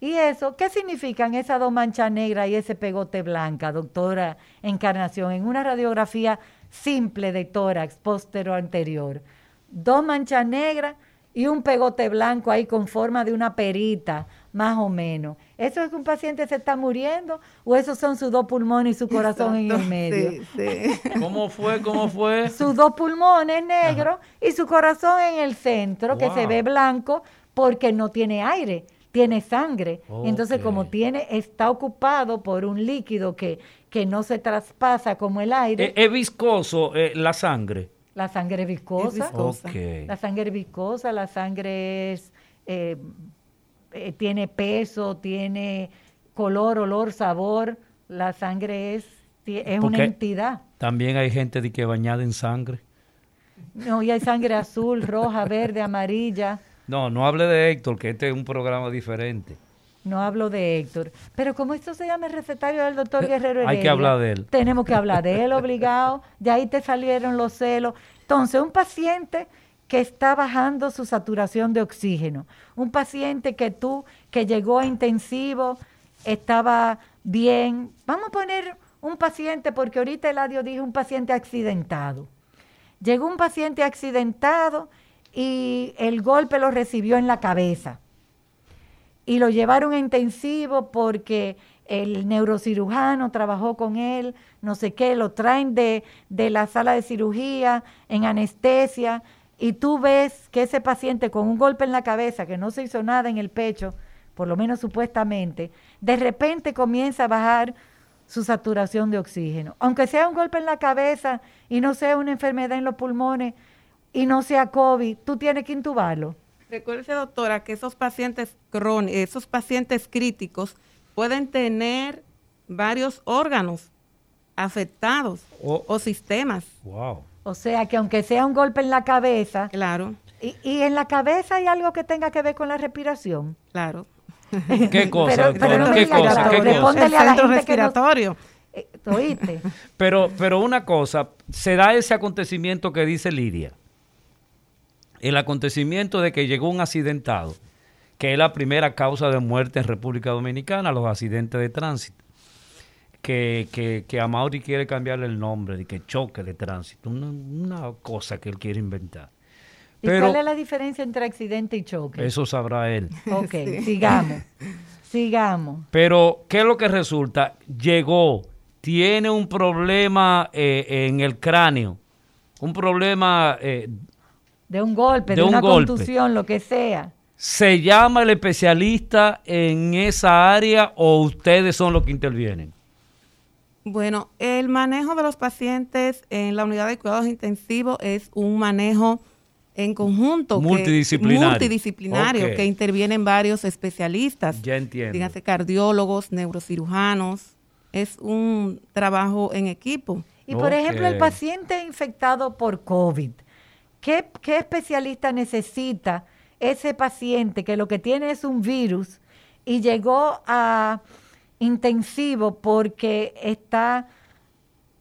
¿Y eso? ¿Qué significan esas dos manchas negras y ese pegote blanca, doctora Encarnación? En una radiografía simple de tórax postero anterior. Dos manchas negras y un pegote blanco ahí con forma de una perita, más o menos. ¿Eso es que un paciente se está muriendo o esos son sus dos pulmones y su corazón en el medio? sí, sí. ¿Cómo fue? ¿Cómo fue? sus dos pulmones negros y su corazón en el centro, que se ve blanco porque no tiene aire, tiene sangre. Entonces, como tiene, está ocupado por un líquido que, que no se traspasa como el aire, Eh, ¿Es viscoso eh, la sangre? la sangre es viscosa. viscosa. Ok. La sangre es viscosa, la sangre es, eh, eh, tiene peso, tiene color, olor, sabor. La sangre es, es una entidad. También hay gente de que bañada en sangre. No, y hay sangre azul, roja, verde, amarilla. No, no hable de Héctor, que este es un programa diferente. No hablo de Héctor. Pero como esto se llama el recetario del doctor Guerrero Hay que Heredia, hablar de él. Tenemos que hablar de él obligado. De ahí te salieron los celos. Entonces, un paciente que está bajando su saturación de oxígeno, un paciente que tú, que llegó a intensivo, estaba bien. Vamos a poner un paciente, porque ahorita Eladio dijo un paciente accidentado. Llegó un paciente accidentado y el golpe lo recibió en la cabeza. Y lo llevaron a intensivo porque el neurocirujano trabajó con él, no sé qué, lo traen de, de la sala de cirugía en anestesia y tú ves que ese paciente con un golpe en la cabeza, que no se hizo nada en el pecho, por lo menos supuestamente, de repente comienza a bajar su saturación de oxígeno. Aunque sea un golpe en la cabeza y no sea una enfermedad en los pulmones y no sea COVID, tú tienes que intubarlo. Recuerde, doctora, que esos pacientes crónicos, esos pacientes críticos pueden tener varios órganos afectados Oh. o sistemas. Wow. O sea que aunque sea un golpe en la cabeza, Claro, y, y en la cabeza hay algo que tenga que ver con la respiración. claro. ¿Qué cosa? Pero- no me ¿Qué diga cosa? ¿Qué cosa? El centro no- respiratorio. Eh, ¿Oíste? Pero, pero una cosa, se da ese acontecimiento que dice Lidia. El acontecimiento de que llegó un accidentado, que es la primera causa de muerte en República Dominicana, los accidentes de tránsito. Que, que, que Amaury quiere cambiarle el nombre, de que choque de tránsito, una, una cosa que él quiere inventar. ¿Y Pero cuál es la diferencia entre accidente y choque? eso sabrá él. Ok, sigamos. Sigamos. Pero, ¿qué es lo que resulta? Llegó, tiene un problema eh, en el cráneo, un problema, eh, De un golpe, De de, un una golpe. contusión, lo que sea. ¿se llama el especialista en esa área o ustedes son los que intervienen? Bueno, el manejo de los pacientes en la unidad de cuidados intensivos es un manejo en conjunto. que- Multidisciplinario. multidisciplinario, Ok. que intervienen varios especialistas. Ya entiendo. Dígase cardiólogos, neurocirujanos. Es un trabajo en equipo. Y por ejemplo, el paciente infectado por COVID, ¿qué, qué especialista necesita ese paciente que lo que tiene es un virus y llegó a intensivo porque está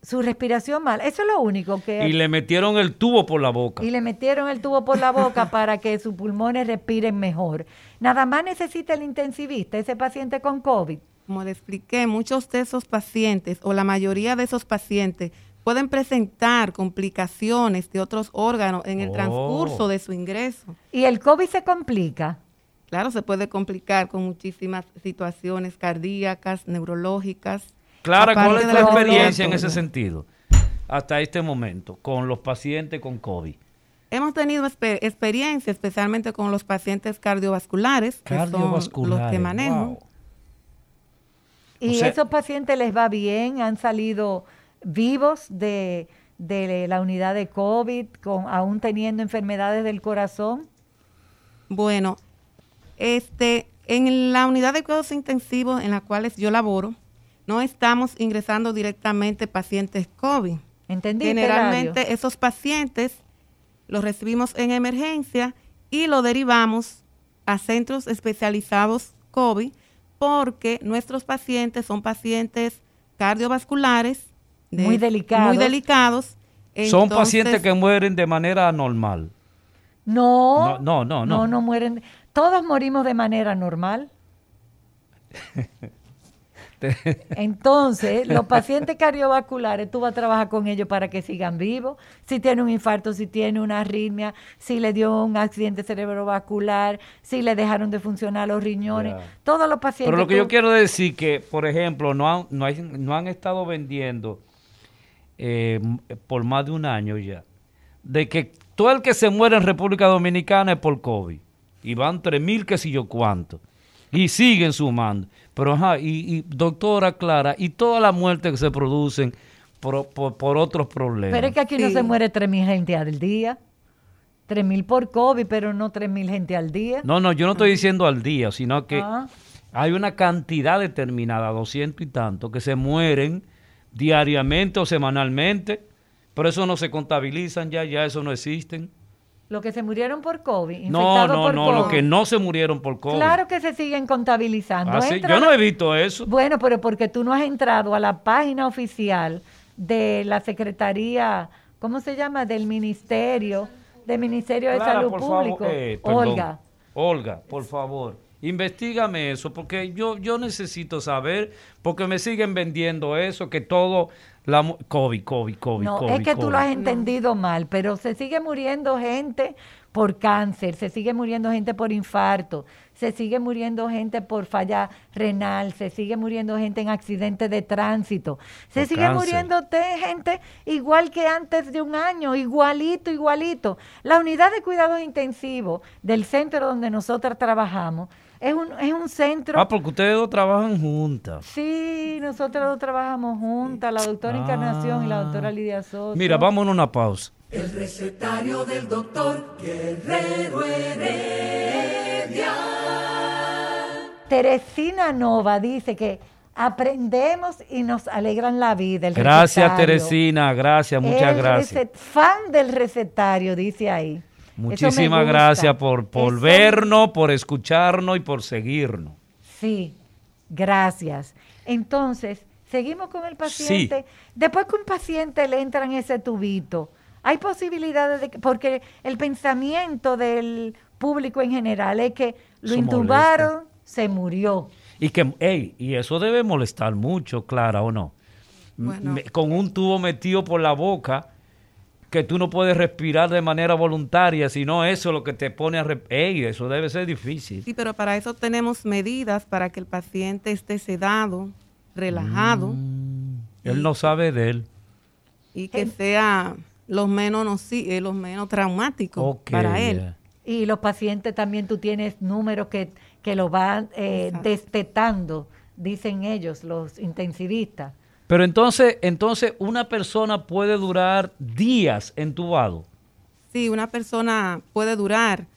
su respiración mal? Eso es lo único que... Y le metieron el tubo por la boca. y le metieron el tubo por la boca para que sus pulmones respiren mejor. Nada más necesita el intensivista, ese paciente con COVID. Como le expliqué, muchos de esos pacientes o la mayoría de esos pacientes pueden presentar complicaciones de otros órganos en el Oh. transcurso de su ingreso. Y el COVID se complica. Claro, se puede complicar con muchísimas situaciones cardíacas, neurológicas. Clara, ¿cuál es tu la experiencia en ese sentido? Hasta este momento, con los pacientes con COVID. Hemos tenido experiencia, especialmente con los pacientes cardiovasculares, que son los Cardiovasculares, que manejo. wow. Y O sea- esos pacientes les va bien, han salido vivos de, de la unidad de COVID, con, aún teniendo enfermedades del corazón. Bueno, este, en la unidad de cuidados intensivos en la cuales yo laboro, no estamos ingresando directamente pacientes COVID. ¿Entendiste? Generalmente esos pacientes los recibimos en emergencia y lo derivamos a centros especializados COVID porque nuestros pacientes son pacientes cardiovasculares de- Muy delicados. muy delicados. Son Entonces, pacientes que mueren de manera normal. No, No, no, no, no. no, mueren. Todos morimos de manera normal. Entonces, los pacientes cardiovasculares, tú vas a trabajar con ellos para que sigan vivos. Si tiene un infarto, si tiene una arritmia, si le dio un accidente cerebrovascular, si le dejaron de funcionar los riñones, todos los pacientes. Pero lo que tú- yo quiero decir que, por ejemplo, no han, no hay- no han estado vendiendo eh, por más de un año ya, de que todo el que se muere en República Dominicana es por COVID. Y van tres mil que si yo cuánto. Y siguen sumando. Pero, ajá, y, y, doctora Clara, y todas las muertes que se producen por, por- por otros problemas. Pero es que aquí no se muere 3.000 gente al día. 3.000 por COVID, pero no 3.000 gente al día. No, no, yo no estoy diciendo al día, sino que Ah. hay una cantidad determinada, 200 y tanto, que se mueren diariamente o semanalmente, pero eso no se contabilizan ya, ya eso no existen. Los que se murieron por COVID. No, no, por no, los COVID. que no se murieron por COVID. Claro que se siguen contabilizando. Ah, sí, Yo no he visto eso. Bueno, pero porque tú no has entrado a la página oficial de la Secretaría, ¿cómo se llama? Del Ministerio, del Ministerio de Clara, Salud Público. eh. Olga. Olga, por favor, investigame eso, porque yo, yo necesito saber, porque me siguen vendiendo eso, que todo, la mu- COVID, COVID, COVID, No, COVID, es que tú lo COVID. has entendido mal, pero se sigue muriendo gente por cáncer, se sigue muriendo gente por infarto, se sigue muriendo gente por falla renal, se sigue muriendo gente en accidentes de tránsito, se Por sigue cáncer. muriendo te- gente igual que antes de un año, igualito, igualito. La unidad de cuidados intensivos del centro donde nosotras trabajamos es un, es un centro... Ah, porque ustedes dos trabajan juntas. Sí, nosotros dos trabajamos juntas, la doctora Encarnación y la doctora Lidia Soto. Mira, vamos a una pausa. El recetario del doctor Guerrero Heredia. Teresina Nova dice que aprendemos y nos alegran la vida. el Gracias, recetario. Teresina, gracias, muchas El gracias. recet- fan del recetario, dice ahí. Muchísimas gracias por, por Eso- vernos, por escucharnos y por seguirnos. Sí, gracias. Entonces, seguimos con el paciente. Después que un paciente le entra en ese tubito, hay posibilidades de que, porque el pensamiento del público en general es que lo intubaron, se murió. Y que, ey, y eso debe molestar mucho, Clara, ¿o no? Bueno. me- con un tubo metido por la boca que tú no puedes respirar de manera voluntaria, sino eso es lo que te pone a... Ey, eso debe ser difícil. Sí, pero para eso tenemos medidas para que el paciente esté sedado, relajado Mm, Él no sabe de él. y que sea los menos noci- eh, los menos traumáticos para él. Y los pacientes también tú tienes números que, que lo van eh, destetando, dicen ellos, los intensivistas. Pero entonces, entonces una persona puede durar días entubado. Sí, una persona puede durar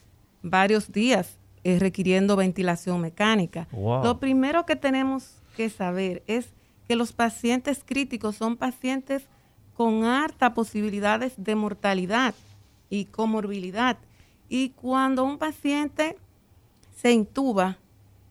varios días eh, requiriendo ventilación mecánica. Wow. Lo primero que tenemos que saber es que los pacientes críticos son pacientes con harta posibilidades de mortalidad y comorbilidad. Y cuando un paciente se intuba,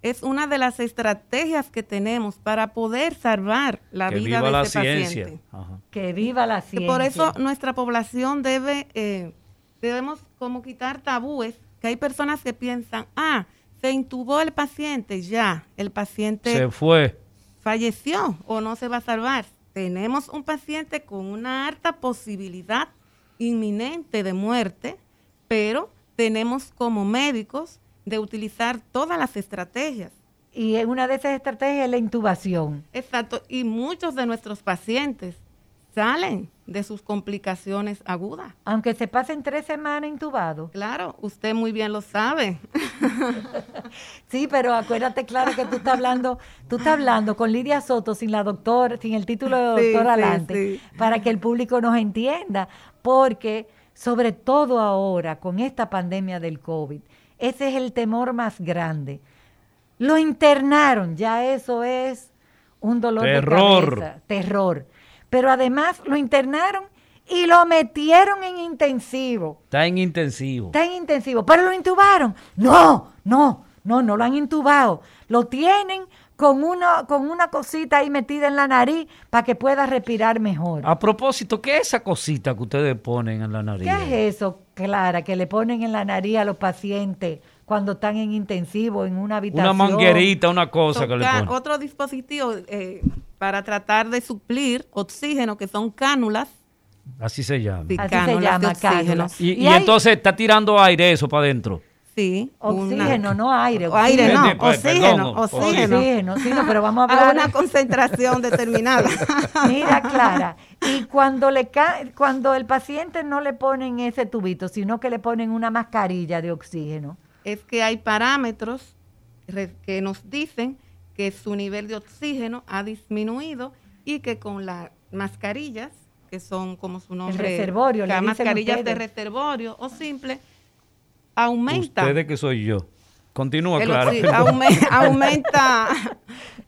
es una de las estrategias que tenemos para poder salvar la que vida viva de la ese ciencia. paciente. Ajá. Que viva la Que ciencia. Por eso nuestra población debe, eh, debemos como quitar tabúes, que hay personas que piensan, ah, se intubó el paciente, ya, el paciente Se fue. falleció o no se va a salvar. Tenemos un paciente con una alta posibilidad inminente de muerte, pero tenemos como médicos de utilizar todas las estrategias. Y una de esas estrategias es la intubación. Exacto, y muchos de nuestros pacientes salen de sus complicaciones agudas. Aunque se pasen tres semanas intubados. Claro, usted muy bien lo sabe. Sí, pero acuérdate, claro, que tú estás hablando, tú estás hablando con Lidia Soto sin la doctora, sin el título de Sí, doctor sí, adelante, sí. para que el público nos entienda. Porque, sobre todo ahora, con esta pandemia del COVID, ese es el temor más grande. Lo internaron, ya eso es un dolor Terror. de cabeza, terror. Pero además lo internaron y lo metieron en intensivo. Está en intensivo. Está en intensivo, pero lo intubaron. No, no, no, no lo han intubado. Lo tienen con una, con una cosita ahí metida en la nariz para que pueda respirar mejor. A propósito, ¿qué es esa cosita que ustedes ponen en la nariz? ¿Qué es eso, Clara, que le ponen en la nariz a los pacientes cuando están en intensivo, en una habitación? Una manguerita, una cosa que le ponen. otro dispositivo eh, para tratar de suplir oxígeno, que son cánulas. Así se llama. Sí, Así se cánulas de llama, oxígeno. cánulas. Y, Y y hay- entonces está tirando aire eso para adentro. Sí. Oxígeno, una- no aire. O aire no, Oxígeno. oxígeno, oxígeno. Oxígeno, sí, no, pero vamos a A hablar. una concentración determinada. Mira, Clara, y cuando le ca- cuando el paciente no le ponen ese tubito, sino que le ponen una mascarilla de oxígeno. es que hay parámetros que nos dicen que su nivel de oxígeno ha disminuido y que con las mascarillas, que son como su nombre, reservorio, le las mascarillas de reservorio o simple, aumenta Ustedes que soy yo. Continúa, aume- aumenta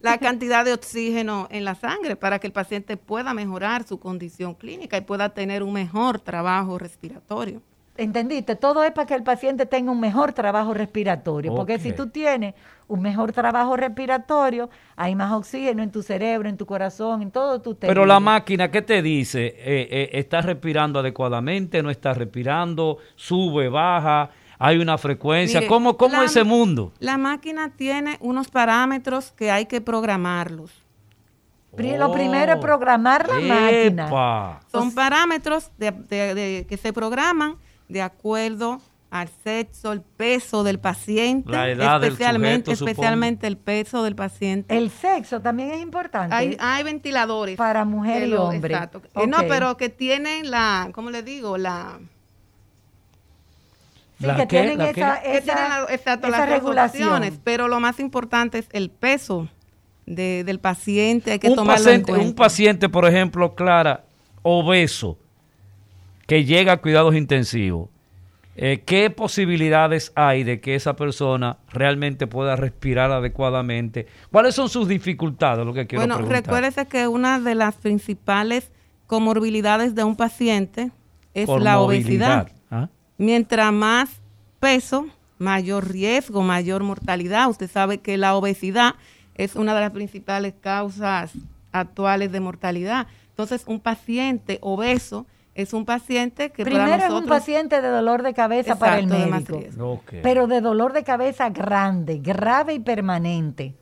la cantidad de oxígeno en la sangre para que el paciente pueda mejorar su condición clínica y pueda tener un mejor trabajo respiratorio. ¿Entendiste? Todo es para que el paciente tenga un mejor trabajo respiratorio, porque si tú tienes un mejor trabajo respiratorio, hay más oxígeno en tu cerebro, en tu corazón, en todo tu Pero la máquina, ¿qué te dice? Eh, eh, ¿Está respirando adecuadamente? ¿No está respirando? ¿Sube, baja? ¿Hay una frecuencia? Mire, ¿Cómo, cómo la- ese mundo? La máquina tiene unos parámetros que hay que programarlos. Lo primero es Oh. programar la máquina. Son parámetros de- de- de- que se programan de acuerdo al sexo, el peso del paciente, La edad del especialmente, sujeto, supongo. especialmente el peso del paciente. El sexo también es importante. hay, hay ventiladores Para mujer y hombre. Exacto. Eh, No, pero que tienen la, ¿cómo le digo? La Sí, ¿La que tienen esa, que esa, tienen la- exacto, esa las regulación. regulaciones, pero lo más importante es el peso de- del paciente, hay que Un tomarlo paciente, en cuenta. un paciente, por ejemplo, Clara, obeso, que llega a cuidados intensivos, eh, ¿qué posibilidades hay de que esa persona realmente pueda respirar adecuadamente? ¿Cuáles son sus dificultades? Lo que quiero bueno, preguntar. recuérdese que una de las principales comorbilidades de un paciente es la obesidad. Mientras más peso, mayor riesgo, mayor mortalidad. Usted sabe que la obesidad es una de las principales causas actuales de mortalidad. Entonces, un paciente obeso es un paciente que Primero para es un nosotros paciente de dolor de cabeza para el de médico. Pero de dolor de cabeza grande, grave y permanente.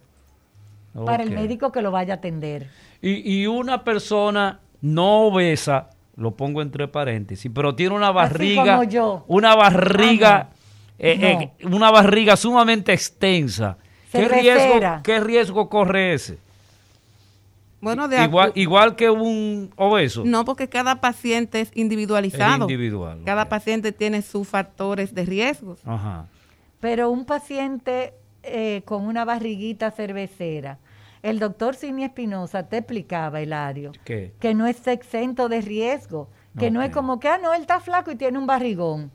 Para el médico que lo vaya a atender. Y, y una persona no obesa, lo pongo entre paréntesis, pero tiene una barriga, como yo. una barriga, Ah, eh, eh, una barriga sumamente extensa. ¿Qué riesgo, ¿Qué riesgo corre ese? Bueno, de Igual, igual que un obeso. No, porque cada paciente es individualizado. Es individual, Cada paciente tiene sus factores de riesgo. Ajá. Pero un paciente eh, con una barriguita cervecera, el doctor Cini Espinosa te explicaba, Hilario, ¿Qué? que no es exento de riesgo, que no es como que, ah, no, él está flaco y tiene un barrigón.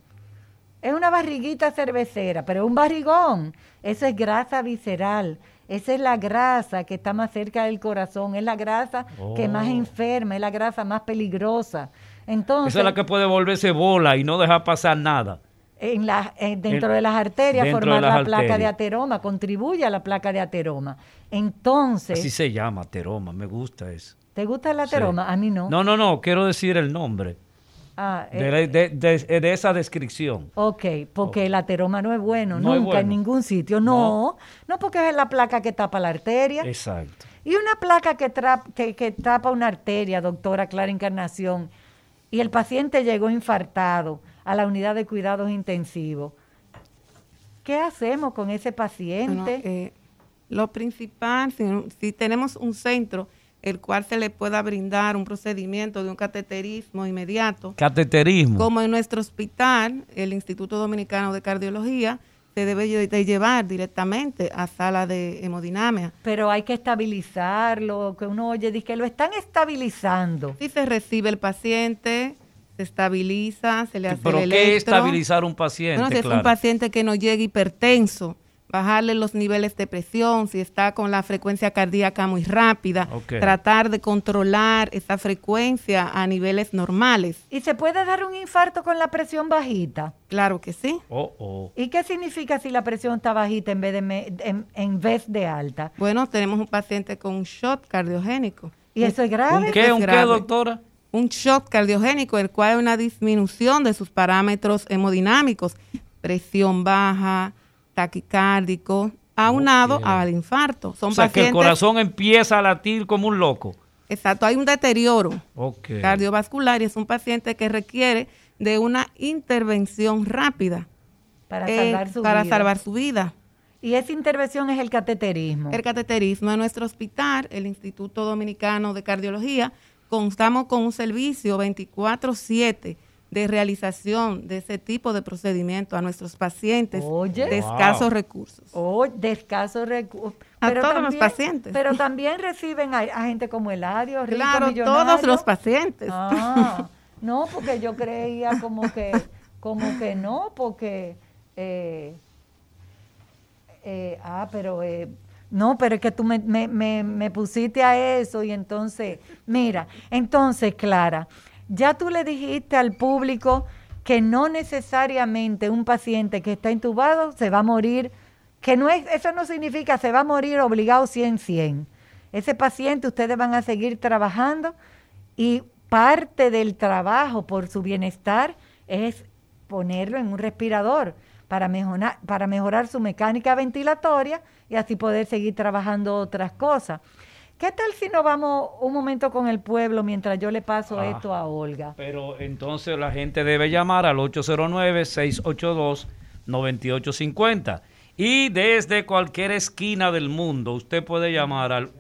Es una barriguita cervecera, pero un barrigón, eso es grasa visceral. Esa es la grasa que está más cerca del corazón, es la grasa que más Oh. enferma, es la grasa más peligrosa. Entonces, Esa es la que puede volverse bola y no dejar pasar nada. En la, eh, dentro En- de las arterias formar las la placa de ateroma, contribuye a la placa de ateroma. Entonces, Así se llama, teroma, me gusta eso. ¿te gusta el Sí. ateroma? A mí no. No, no, no, quiero decir el nombre Ah, eh, de, la- de- de- de esa descripción. Ok, porque el ateroma no es bueno, No es nunca en ningún sitio. No, no, porque es la placa que tapa la arteria. Exacto. Y una placa que, tra- que, que tapa una arteria, doctora Clara Encarnación, y el paciente llegó infartado a la unidad de cuidados intensivos. ¿Qué hacemos con ese Bueno, paciente? eh, lo principal, si, si tenemos un centro el cual se le pueda brindar un procedimiento de un cateterismo inmediato, Cateterismo. como en nuestro hospital, el Instituto Dominicano de Cardiología, se debe de llevar directamente a sala de hemodinamia. Pero hay que estabilizarlo, que uno oye, dice que lo están estabilizando. Si se recibe el paciente, se estabiliza, se le hace ¿Pero el qué electro. estabilizar un paciente? Bueno, si es un paciente que no llega hipertenso, bajarle los niveles de presión, si está con la frecuencia cardíaca muy rápida, tratar de controlar esa frecuencia a niveles normales. ¿Y se puede dar un infarto con la presión bajita? Claro que sí. Oh, oh. ¿Y qué significa si la presión está bajita en vez de, me- en, en vez de alta? Bueno, tenemos un paciente con un shock cardiogénico. ¿Y eso es grave? ¿Un qué, es un qué, grave. doctora? Un shock cardiogénico, el cual hay una disminución de sus parámetros hemodinámicos, presión baja, taquicárdico, aunado al infarto. Son o sea, que el pacientes corazón empieza a latir como un loco. Exacto, hay un deterioro cardiovascular y es un paciente que requiere de una intervención rápida Para eh, salvar su para vida. salvar su vida. Y esa intervención es el cateterismo. El cateterismo en nuestro hospital, el Instituto Dominicano de Cardiología, constamos con un servicio 24/7 de realización de ese tipo de procedimiento a nuestros pacientes Oye. de Wow. escasos recursos. O de escasos recursos. A todos los pacientes. Pero también reciben a, a gente como Eladio, rico, Claro, todos millonario. los pacientes. Ah, no, porque yo creía como que, como que no, porque, eh, eh, ah, pero, eh, no, pero es que tú me, me, pusiste a eso y entonces, mira, entonces, Clara, ya tú le dijiste al público que no necesariamente un paciente que está intubado se va a morir, que no es, eso no significa se va a morir obligado 100-100. Ese paciente ustedes van a seguir trabajando y parte del trabajo por su bienestar es ponerlo en un respirador para mejorar, para mejorar su mecánica ventilatoria y así poder seguir trabajando otras cosas. ¿Qué tal si nos vamos un momento con el pueblo mientras yo le paso Ah. esto a Olga? Pero entonces la gente debe llamar al 809-682-9850. Y desde cualquier esquina del mundo, usted puede llamar al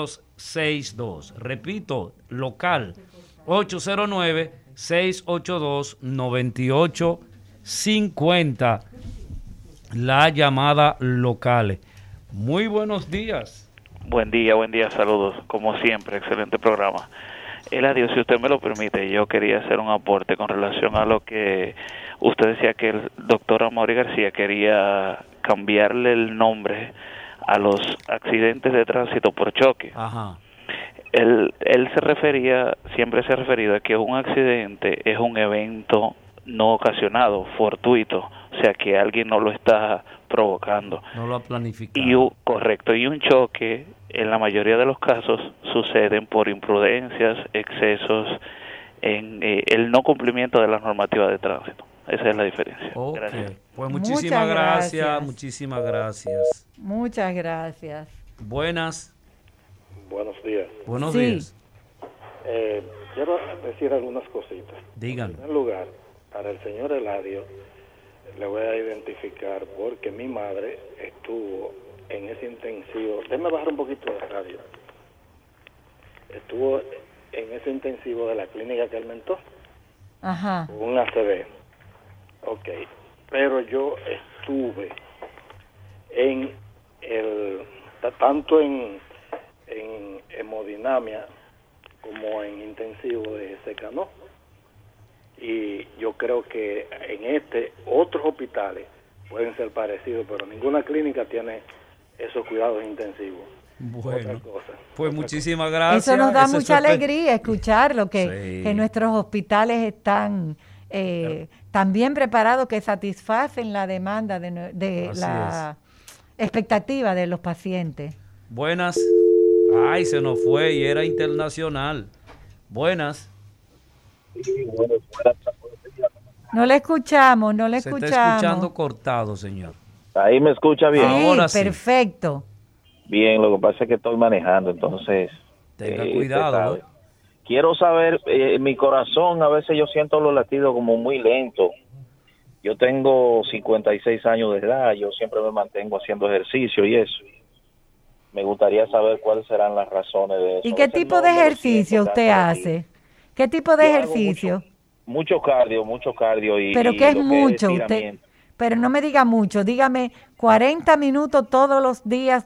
1-833-380-0062. Repito, local, 809-682-9850. La llamada local. Muy buenos días. Buen día, buen día, saludos. Como siempre, excelente programa. Eladio, si usted me lo permite, yo quería hacer un aporte con relación a lo que usted decía que el doctor Amaury García quería cambiarle el nombre a los accidentes de tránsito por choque. Ajá. Él, él se refería, siempre se ha referido a que un accidente es un evento no ocasionado, fortuito, o sea que alguien no lo está provocando. No lo ha planificado. Y un- correcto, y un choque en la mayoría de los casos suceden por imprudencias, excesos, en eh, el no cumplimiento de las normativas de tránsito. Esa es la diferencia. Ok. Gracias. Pues Muchas muchísimas gracias. gracias. muchísimas gracias. Muchas gracias. Buenas, Buenos días. buenos Sí. días. Eh, quiero decir algunas cositas. Díganlo. En primer lugar, para el señor Eladio, le voy a identificar porque mi madre estuvo en ese intensivo. Déjame bajar un poquito de radio. Estuvo en ese intensivo de la clínica que aumentó, Ajá. un ACV. Ok. Pero yo estuve en el. ta- tanto en, en hemodinamia como en intensivo de secano. Y yo creo que en este, otros hospitales pueden ser parecidos, pero ninguna clínica tiene esos cuidados intensivos. Bueno, cosa. pues muchísimas gracias. Eso nos da mucha alegría escucharlo, que, Sí. que nuestros hospitales están eh, tan bien preparados que satisfacen la demanda de, de la expectativa de los pacientes. Buenas. Ay, se nos fue y era internacional. Buenas. No le escuchamos, no le Se está escuchamos. escuchando cortado, señor. Ahí me escucha bien. Sí, Ahora sí. perfecto. Bien, lo que pasa es que estoy manejando, entonces. Tenga eh, cuidado. ¿eh? Quiero saber, eh, mi corazón, a veces yo siento los latidos como muy lentos. Yo tengo 56 años de edad, yo siempre me mantengo haciendo ejercicio y eso. Me gustaría saber cuáles serán las razones de eso. ¿Y qué tipo de ejercicio usted hace? ¿Qué tipo de Yo ejercicio? Mucho cardio, mucho cardio y Pero y que es mucho, usted. Pero no me diga mucho, dígame 40 minutos todos los días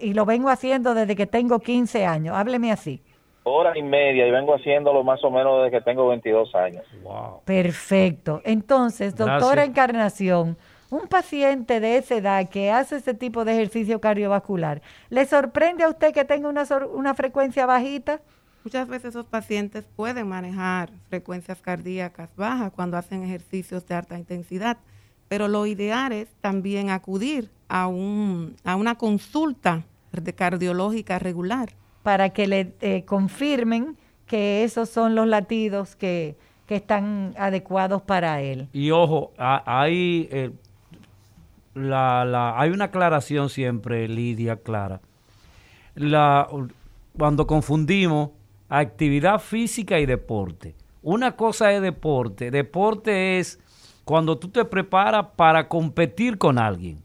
y lo vengo haciendo desde que tengo 15 años. Hábleme así. Hora y media y vengo haciéndolo más o menos desde que tengo 22 años. Wow. Perfecto. Entonces, doctora Gracias. Encarnación, un paciente de esa edad que hace ese tipo de ejercicio cardiovascular, ¿le sorprende a usted que tenga una, sor- una frecuencia bajita? Muchas veces esos pacientes pueden manejar frecuencias cardíacas bajas cuando hacen ejercicios de alta intensidad, pero lo ideal es también acudir a, un, a una consulta de cardiológica regular. Para que le eh, confirmen que esos son los latidos que, que están adecuados para él. Y ojo, a- hay, eh, la, la- hay una aclaración siempre, Lidia, clara. La, cuando confundimos actividad física y deporte. Una cosa es deporte. Deporte es cuando tú te preparas para competir con alguien.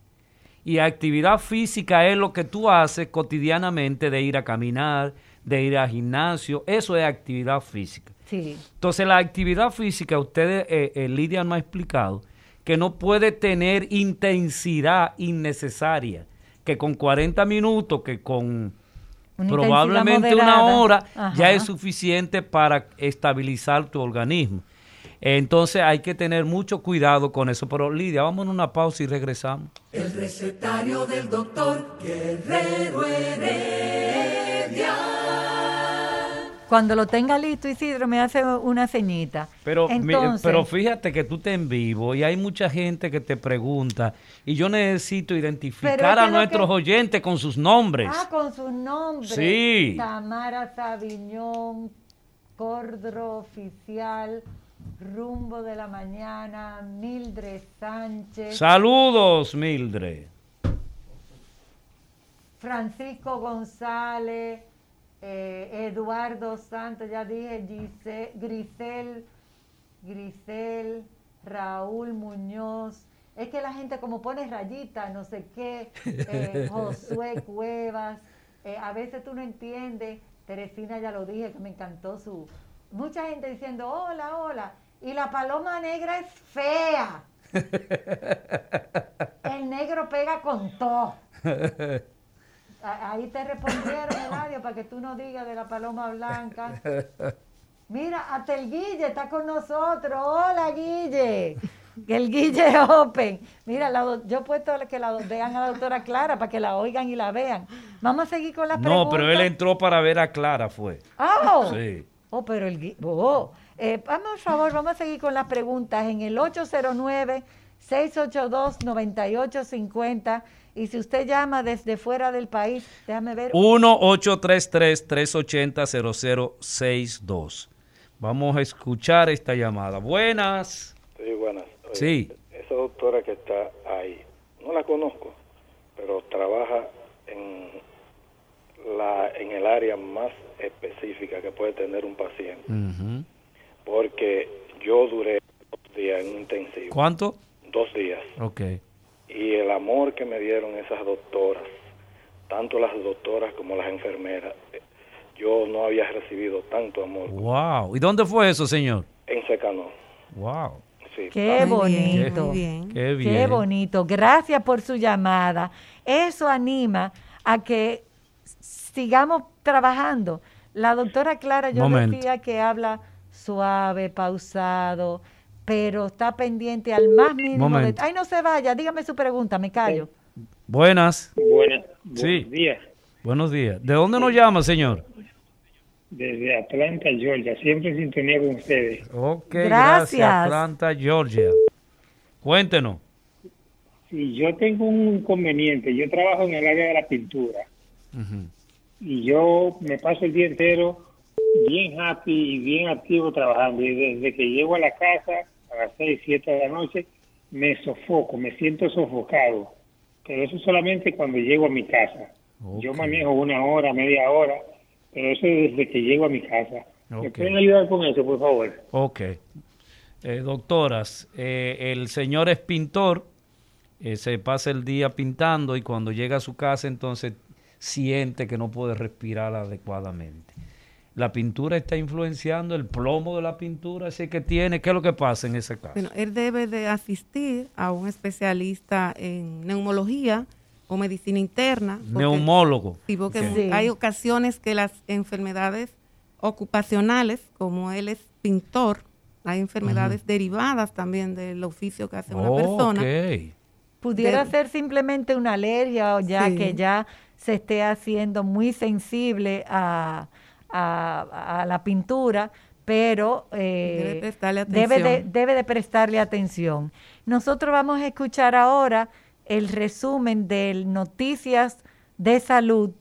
Y actividad física es lo que tú haces cotidianamente de ir a caminar, de ir al gimnasio. Eso es actividad física. Sí. Entonces la actividad física, ustedes, eh, eh, Lidia nos ha explicado, que no puede tener intensidad innecesaria, que con 40 minutos, que con Una probablemente una hora, ya es suficiente para estabilizar tu organismo. Entonces hay que tener mucho cuidado con eso. Pero Lidia, vamos a una pausa y regresamos. El recetario del doctor Guerrero Heredia. Cuando lo tenga listo, Isidro, me hace una ceñita. Pero, Entonces, pero fíjate que tú te en vivo y hay mucha gente que te pregunta y yo necesito identificar a nuestros que- oyentes con sus nombres. Ah, con su nombre. Sí. Tamara Sabiñón, Cordro Oficial, Rumbo de la Mañana, Mildred Sánchez, Saludos, Mildred. Francisco González, eh, Eduardo Santos, ya dije, Gise- Grisel, Grisel, Raúl Muñoz. Es que la gente como pone rayita, no sé qué, eh, Josué Cuevas, eh, a veces tú no entiendes, Teresina ya lo dije, que me encantó su... Mucha gente diciendo, hola, hola, y la paloma negra es fea. El negro pega con todo. Ahí te respondieron, Eladio, para que tú no digas de la paloma blanca. Mira, hasta el Guille está con nosotros. Hola, Guille. El Guille Open. Mira, la yo he puesto que la vean a la doctora Clara para que la oigan y la vean. Vamos a seguir con las No, preguntas. pero él entró para ver a Clara, fue. Oh, Sí. oh, pero el Gui- oh. Eh, vamos, por favor, vamos a seguir con las preguntas en el 809-682-9850. Y si usted llama desde fuera del país, déjame ver. 1-833-380-0062. Vamos a escuchar esta llamada. Buenas. Sí, buenas. Oye, Sí. Esa doctora que está ahí, no la conozco, pero trabaja en, la, en el área más específica que puede tener un paciente. Porque yo duré dos días en un intensivo. ¿Cuánto? Dos días. Ok. Y el amor que me dieron esas doctoras, tanto las doctoras como las enfermeras, yo no había recibido tanto amor Wow. ¿Y dónde fue eso, señor? en Secano. Wow. Sí, Qué bonito. muy bien. Qué bien. Qué bonito. Gracias por su llamada. Eso anima a que sigamos trabajando. La doctora Clara, yo Momento. decía que habla suave, pausado, pero está pendiente al más mínimo de... Ay, no se vaya, dígame su pregunta, me callo. Buenas. Buenas, Sí. buenos días. Buenos días. ¿De dónde nos llama, señor? Desde Atlanta, Georgia. Siempre en sintonía con ustedes. Ok, Gracias. gracias. Atlanta, Georgia. Cuéntenos. Si yo tengo un inconveniente, yo trabajo en el área de la pintura y yo me paso el día entero bien happy y bien activo trabajando. Y desde que llego a la casa a las 6, 7 de la noche, me sofoco, me siento sofocado. Pero eso solamente cuando llego a mi casa. Yo manejo una hora, media hora, pero eso es desde que llego a mi casa. ¿Me pueden ayudar con eso, por favor? Ok. Eh, doctoras, eh, el señor es pintor, eh, se pasa el día pintando y cuando llega a su casa entonces siente que no puede respirar adecuadamente. La pintura está influenciando el plomo de la pintura, ese que tiene. ¿Qué es lo que pasa en ese caso? Bueno, él debe de asistir a un especialista en neumología o medicina interna. porque- Neumólogo. Sí, porque hay ocasiones que las enfermedades ocupacionales, como él es pintor, hay enfermedades derivadas también del oficio que hace una persona. Ok. Pudiera de- ser simplemente una alergia o ya Sí. que ya se esté haciendo muy sensible a, a- a la pintura, pero eh, Debe prestarle debe de, debe de prestarle atención. Nosotros vamos a escuchar ahora el resumen de noticias de salud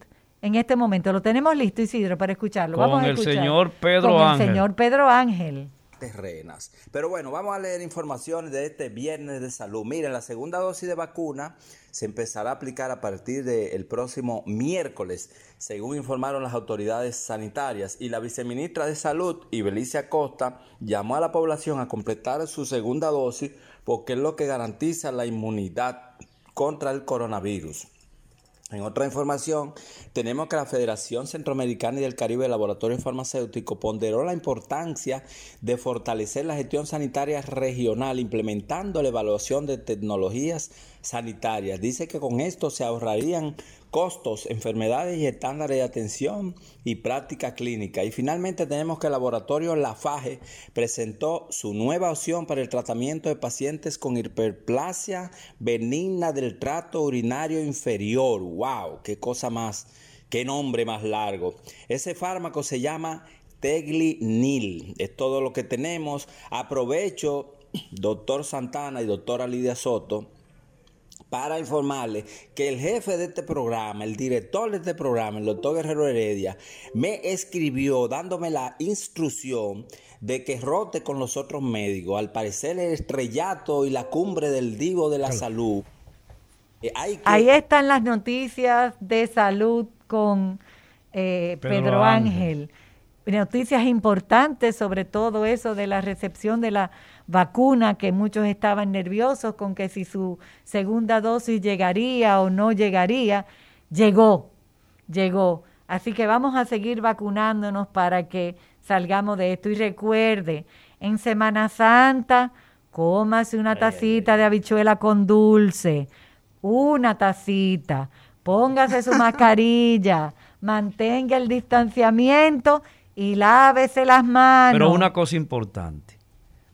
en este momento. Lo tenemos listo, Isidro, para escucharlo. Con vamos a el escuchar. señor Pedro Con Ángel. El señor Pedro Ángel. Terrenas. Pero bueno, vamos a leer informaciones de este viernes de salud. Miren, la segunda dosis de vacuna se empezará a aplicar a partir del próximo miércoles, según informaron las autoridades sanitarias. Y la viceministra de Salud, Ibelice Acosta, llamó a la población a completar su segunda dosis porque es lo que garantiza la inmunidad contra el coronavirus. En otra información, tenemos que la Federación Centroamericana y del Caribe de Laboratorios Farmacéuticos ponderó la importancia de fortalecer la gestión sanitaria regional implementando la evaluación de tecnologías sanitarias. Dice que con esto se ahorrarían costos, enfermedades y estándares de atención y práctica clínica. Y finalmente tenemos que el laboratorio Lafaje presentó su nueva opción para el tratamiento de pacientes con hiperplasia benigna del trato urinario inferior. ¡Wow! ¡Qué cosa más! ¡Qué nombre más largo! Ese fármaco se llama Teglinil. Es todo lo que tenemos. Aprovecho, doctor Santana y doctora Lidia Soto, para informarle que el jefe de este programa, el director de este programa, el doctor Guerrero Heredia, me escribió dándome la instrucción de que rote con los otros médicos. Al parecer el estrellato y la cumbre del divo de la salud. Eh, Ahí están las noticias de salud con eh, Pedro, Ángel. Noticias importantes sobre todo eso de la recepción de la vacuna, que muchos estaban nerviosos con que si su segunda dosis llegaría o no llegaría. Llegó, llegó. Así que vamos a seguir vacunándonos para que salgamos de esto. Y recuerde, en Semana Santa, cómase una tacita de habichuela con dulce, una tacita, póngase su mascarilla, mantenga el distanciamiento y lávese las manos. Pero una cosa importante,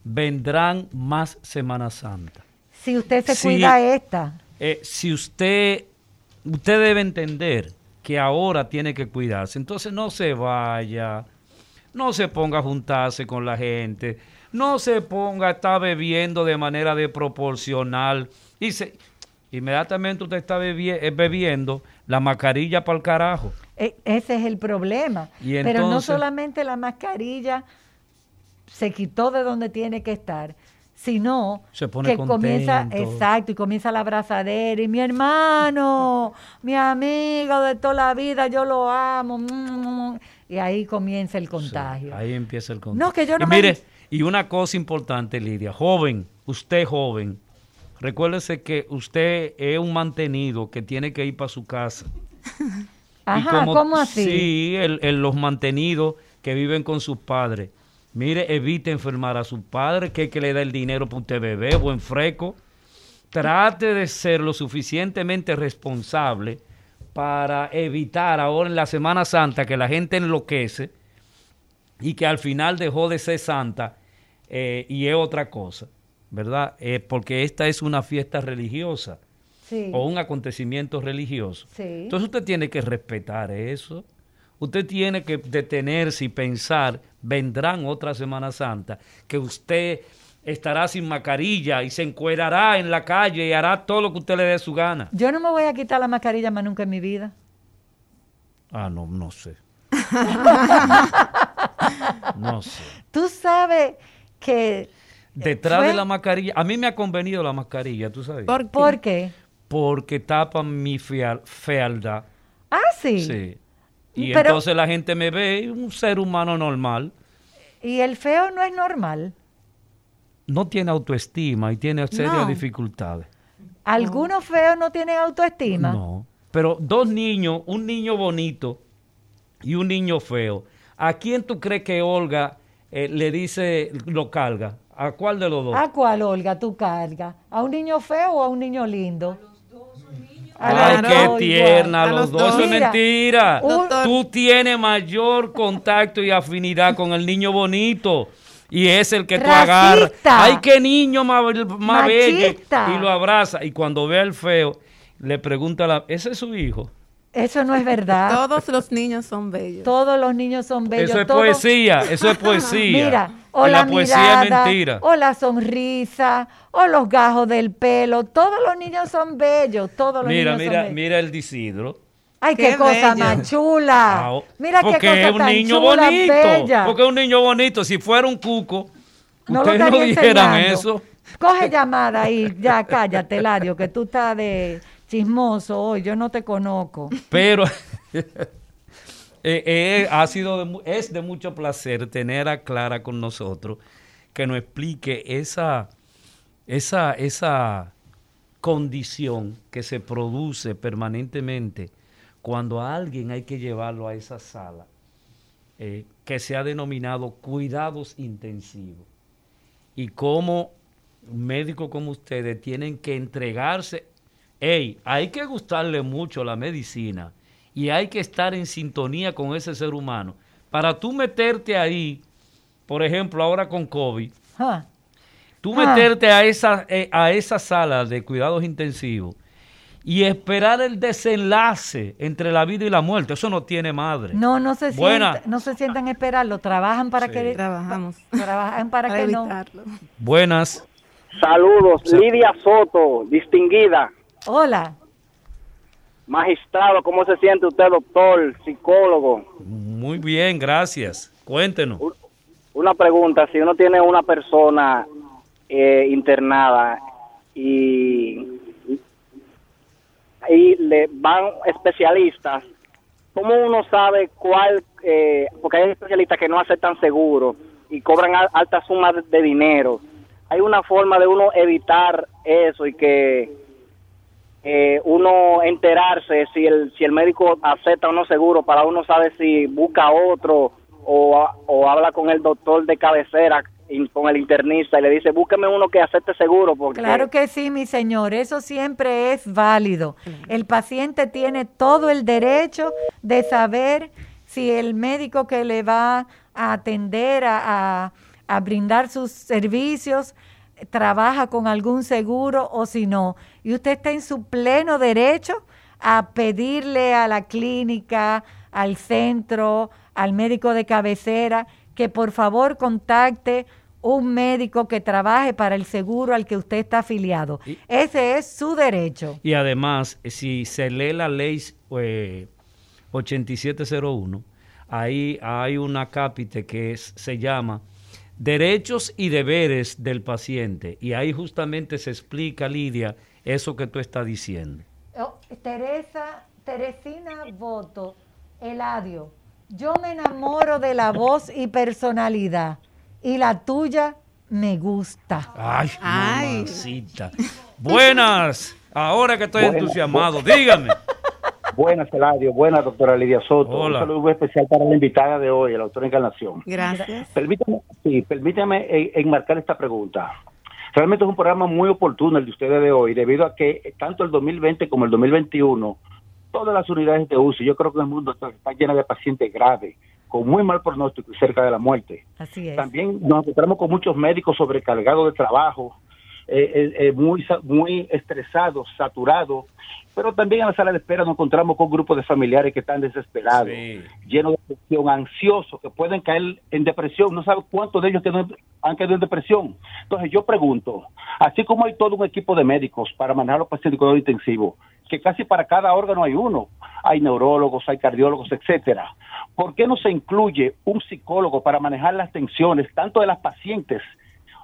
vendrán más Semana Santa. Si usted se cuida esta. Eh, si usted, usted debe entender que ahora tiene que cuidarse, entonces no se vaya, no se ponga a juntarse con la gente, no se ponga a estar bebiendo de manera desproporcional. Y inmediatamente usted está eh, bebiendo la mascarilla para el carajo. E, ese es el problema. Pero no solamente la mascarilla se quitó de donde tiene que estar, sino que comienza, exacto, y comienza la abrazadera, y mi hermano, mi amigo de toda la vida, yo lo amo, mm, y ahí comienza el contagio. ahí empieza el contagio. No, que yo no y mire, y una cosa importante, Lidia, joven, usted joven, recuérdese que usted es un mantenido que tiene que ir para su casa. Ajá, ¿cómo así? Sí, el, los mantenidos que viven con sus padres. Mire, evite enfermar a su padre, que, que le da el dinero para usted bebé, buen freco. Trate de ser lo suficientemente responsable para evitar ahora en la Semana Santa que la gente enloquece y que al final dejó de ser santa eh, y es otra cosa, ¿verdad? Eh, porque esta es una fiesta religiosa o un acontecimiento religioso. Entonces usted tiene que respetar eso. Usted tiene que detenerse y pensar, vendrán otra Semana Santa, que usted estará sin mascarilla y se encuerará en la calle y hará todo lo que usted le dé su gana. Yo no me voy a quitar la mascarilla más nunca en mi vida. Ah, no, no sé. no sé. Tú sabes que... Detrás de la mascarilla, a mí me ha convenido la mascarilla, ¿tú sabes? ¿Por qué? porque tapan mi fealdad. Ah, sí. Sí. Y entonces la gente me ve un ser humano normal. ¿Y el feo no es normal? No tiene autoestima y tiene serias dificultades. ¿Algunos feos no tienen autoestima? No. Pero dos niños, un niño bonito y un niño feo. ¿A quién tú crees que Olga eh, le dice lo carga? ¿A cuál de los dos? ¿A cuál Olga tú cargas? ¿A un niño feo o a un niño lindo? Ay, qué tierna, los, dos. Eso es mentira. Tú tienes mayor contacto y afinidad con el niño bonito. Y es el que tú agarras. Ay, qué niño más, más bello. Y lo abraza. Y cuando ve al feo, le pregunta a la. ¿Ese es su hijo? Eso no es verdad. Todos los niños son bellos. Todos los niños son bellos. Eso es poesía, eso es poesía. Mira, o la, poesía es mentira. O la sonrisa, o los gajos del pelo. Todos los niños son bellos. Todos los mira, niños mira, son bellos. Mira el disidro. Ay, qué, cosa más chula. Ah, mira qué cosa es un niño bonito. Porque es un niño bonito. Si fuera un cuco, no ustedes no dijeran eso. Coge llamada ahí, ya cállate, Ladio, que tú estás de chismoso yo no te conozco. Pero eh, eh, ha sido es de mucho placer tener a Clara con nosotros, que nos explique esa, esa, esa condición que se produce permanentemente cuando a alguien hay que llevarlo a esa sala, eh, que se ha denominado cuidados intensivos. Y cómo médicos como ustedes tienen que entregarse hey, hay que gustarle mucho la medicina y hay que estar en sintonía con ese ser humano. Para tú meterte ahí, por ejemplo, ahora con COVID, tú meterte a esa, eh, a esa sala de cuidados intensivos y esperar el desenlace entre la vida y la muerte. Eso no tiene madre. No, no se, sientan, no se sientan a esperarlo, trabajan para que Trabajamos. trabajan para, Para que no. Buenas. Saludos, Lidia Soto, distinguida, Hola, magistrado, ¿cómo se siente usted, doctor, psicólogo? Muy bien, gracias. Cuéntenos. Una pregunta, si uno tiene una persona eh, internada y, y le van especialistas, ¿cómo uno sabe cuál, eh, porque hay especialistas que no aceptan seguro y cobran al- altas sumas de, de dinero? ¿Hay una forma de uno evitar eso y que eh, uno enterarse si el, si el médico acepta o no seguro para uno saber si busca otro o, o habla con el doctor de cabecera con el internista y le dice búsqueme uno que acepte seguro porque claro que sí, mi señor, eso siempre es válido. El paciente tiene todo el derecho de saber si el médico que le va a atender, a, a- a brindar sus servicios, trabaja con algún seguro o si no. Y usted está en su pleno derecho a pedirle a la clínica, al centro, al médico de cabecera, que por favor contacte un médico que trabaje para el seguro al que usted está afiliado. Ese es su derecho. Y además, eh, si se lee la ley eh, 8701, ahí hay una cápite que es- se llama Derechos y deberes del paciente. Y ahí justamente se explica, Lidia, eso que tú estás diciendo. Oh, Teresa, Teresina Voto, Eladio, yo me enamoro de la voz y personalidad y la tuya me gusta. Ay, Ay. mamacita. Buenas. Ahora que estoy Buenas. entusiasmado, dígame. Buenas, Eladio. Buenas, doctora Lidia Soto. Hola. Un saludo muy especial para la invitada de hoy, la doctora Encarnación. Gracias. Permítame, sí, permítame enmarcar esta pregunta. Realmente es un programa muy oportuno el de ustedes de hoy, debido a que tanto el 2020 como el 2021, todas las unidades de UCI, yo creo que el mundo está, está llena de pacientes graves, con muy mal pronóstico y cerca de la muerte. Así es. También nos encontramos con muchos médicos sobrecargados de trabajo, eh, eh, eh, muy, muy estresados, saturados, pero también en la sala de espera nos encontramos con grupos de familiares que están desesperados, llenos de depresión, ansiosos, que pueden caer en depresión. No sabe cuántos de ellos han caído en depresión. Entonces yo pregunto, así como hay todo un equipo de médicos para manejar los pacientes con intensivo, que casi para cada órgano hay uno, hay neurólogos, hay cardiólogos, etcétera. ¿Por qué no se incluye un psicólogo para manejar las tensiones tanto de las pacientes,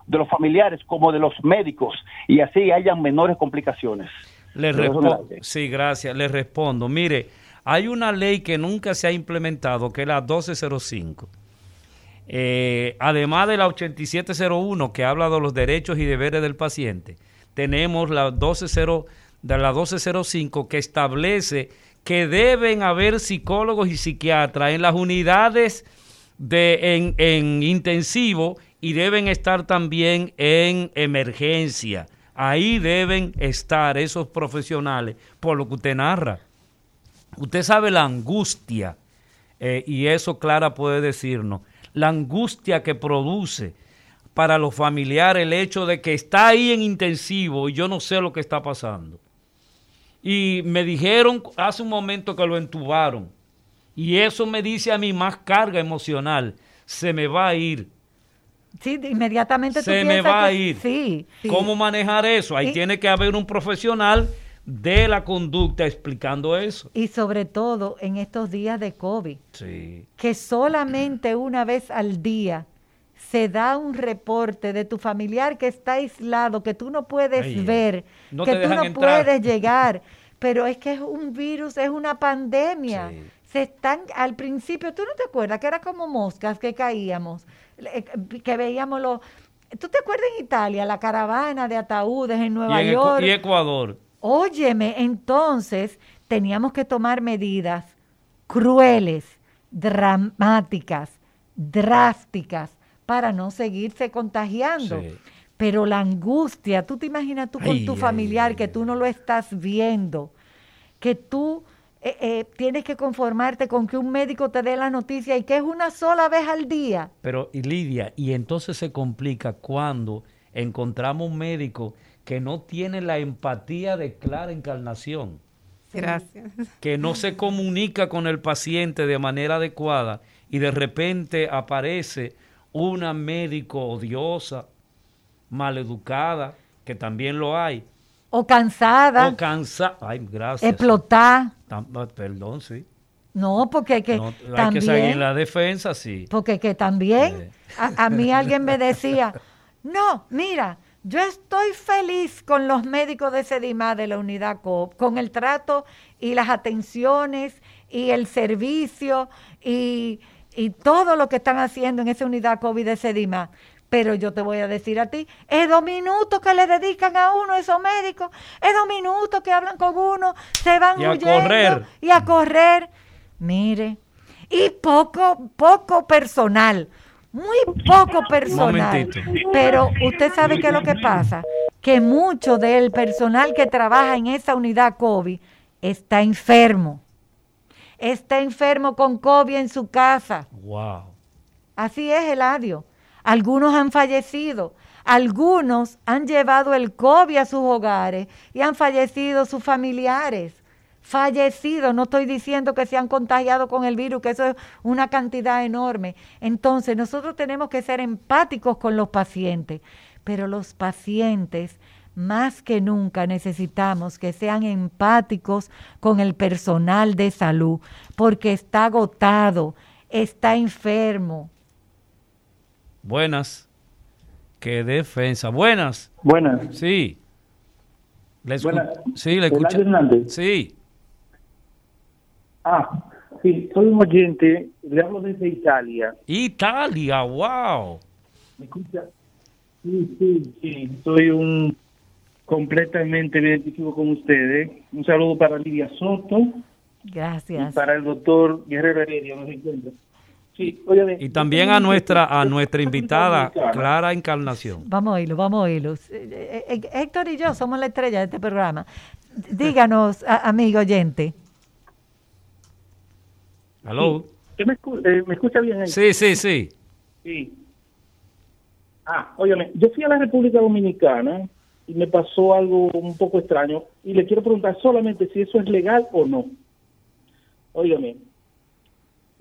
de los familiares como de los médicos y así hayan menores complicaciones? Le respondo. Sí, gracias. Le respondo. Mire, hay una ley que nunca se ha implementado, que es la 1205. Eh, además de la 8701, que habla de los derechos y deberes del paciente, tenemos la 120, de la 1205, que establece que deben haber psicólogos y psiquiatras en las unidades de, en, en intensivo y deben estar también en emergencia. Ahí deben estar esos profesionales, por lo que usted narra. Usted sabe la angustia, eh, y eso Clara puede decirnos, la angustia que produce para los familiares el hecho de que está ahí en intensivo y yo no sé lo que está pasando. Y me dijeron hace un momento que lo entubaron. Y eso me dice a mí más carga emocional. Se me va a ir. Sí, inmediatamente tú Se me va a ir. Sí. ¿Cómo manejar eso? Ahí Y- tiene que haber un profesional de la conducta explicando eso. Y sobre todo en estos días de COVID, Sí. que solamente una vez al día se da un reporte de tu familiar que está aislado, que tú no puedes Ay, ver, no que tú no entrar. puedes llegar. Pero es que es un virus, es una pandemia. Se están, al principio, ¿tú no te acuerdas que era como moscas que caíamos? Eh, Que veíamos los... ¿Tú te acuerdas en Italia, la caravana de ataúdes en Y, Nueva en Ecu- York? y Ecuador. Óyeme, entonces teníamos que tomar medidas crueles, dramáticas, drásticas, para no seguirse contagiando. Sí. Pero la angustia, tú te imaginas tú con Ay, tu ay, familiar que tú no lo estás viendo, que tú eh, eh, tienes que conformarte con que un médico te dé la noticia y que es una sola vez al día. Pero, y Lidia, y entonces se complica cuando encontramos un médico que no tiene la empatía de clara encarnación. Gracias. Que no se comunica con el paciente de manera adecuada y de repente aparece una médico odiosa, maleducada, que también lo hay. O cansada. O cansada. Ay, gracias. Explotar. Perdón, sí. No, porque que No, hay también, que en la defensa, sí. porque que también a, a mí alguien me decía, no, mira, yo estoy feliz con los médicos de Sedimá de la unidad COP, con el trato y las atenciones y el servicio y, y todo lo que están haciendo en esa unidad COVID de Sedimá. Pero yo te voy a decir a ti, es dos minutos que le dedican a uno esos médicos, es dos minutos que hablan con uno, se van Y a huyendo correr. y a correr. Mire, y poco, poco personal, muy poco personal. momentito. Pero usted sabe qué es lo que pasa, que mucho del personal que trabaja en esa unidad COVID está enfermo. Está enfermo con COVID en su casa. Wow. Así es, Eladio. Algunos han fallecido. Algunos han llevado el COVID a sus hogares y han fallecido sus familiares. Fallecidos, no estoy diciendo que se han contagiado con el virus, que eso es una cantidad enorme. Entonces, nosotros tenemos que ser empáticos con los pacientes, pero los pacientes más que nunca necesitamos que sean empáticos con el personal de salud, porque está agotado, está enfermo, Buenas. Qué defensa. Buenas. Buenas. Sí. Le Buenas. Sí, le escucho. Hernández. Sí. Ah, sí, soy un oyente, le hablo desde Italia. Italia, wow. ¿Me escucha? Sí, sí, sí, soy un completamente identifico con ustedes. Un saludo para Lidia Soto y Gracias. para el doctor Guerrero Heredia, no se encuentra. Sí, Y también a nuestra a nuestra invitada Clara Encarnación. Vamos a oírlo, vamos a oírlo. Eh, eh, Héctor y yo somos la estrella de este programa. Díganos, a- amigo oyente. Aló. ¿Usted me, escu- eh, ¿Me escucha bien ahí? Sí, sí, sí. Sí. Ah, óyeme, yo fui a la República Dominicana y me pasó algo un poco extraño y le quiero preguntar solamente si eso es legal o no. Óyeme,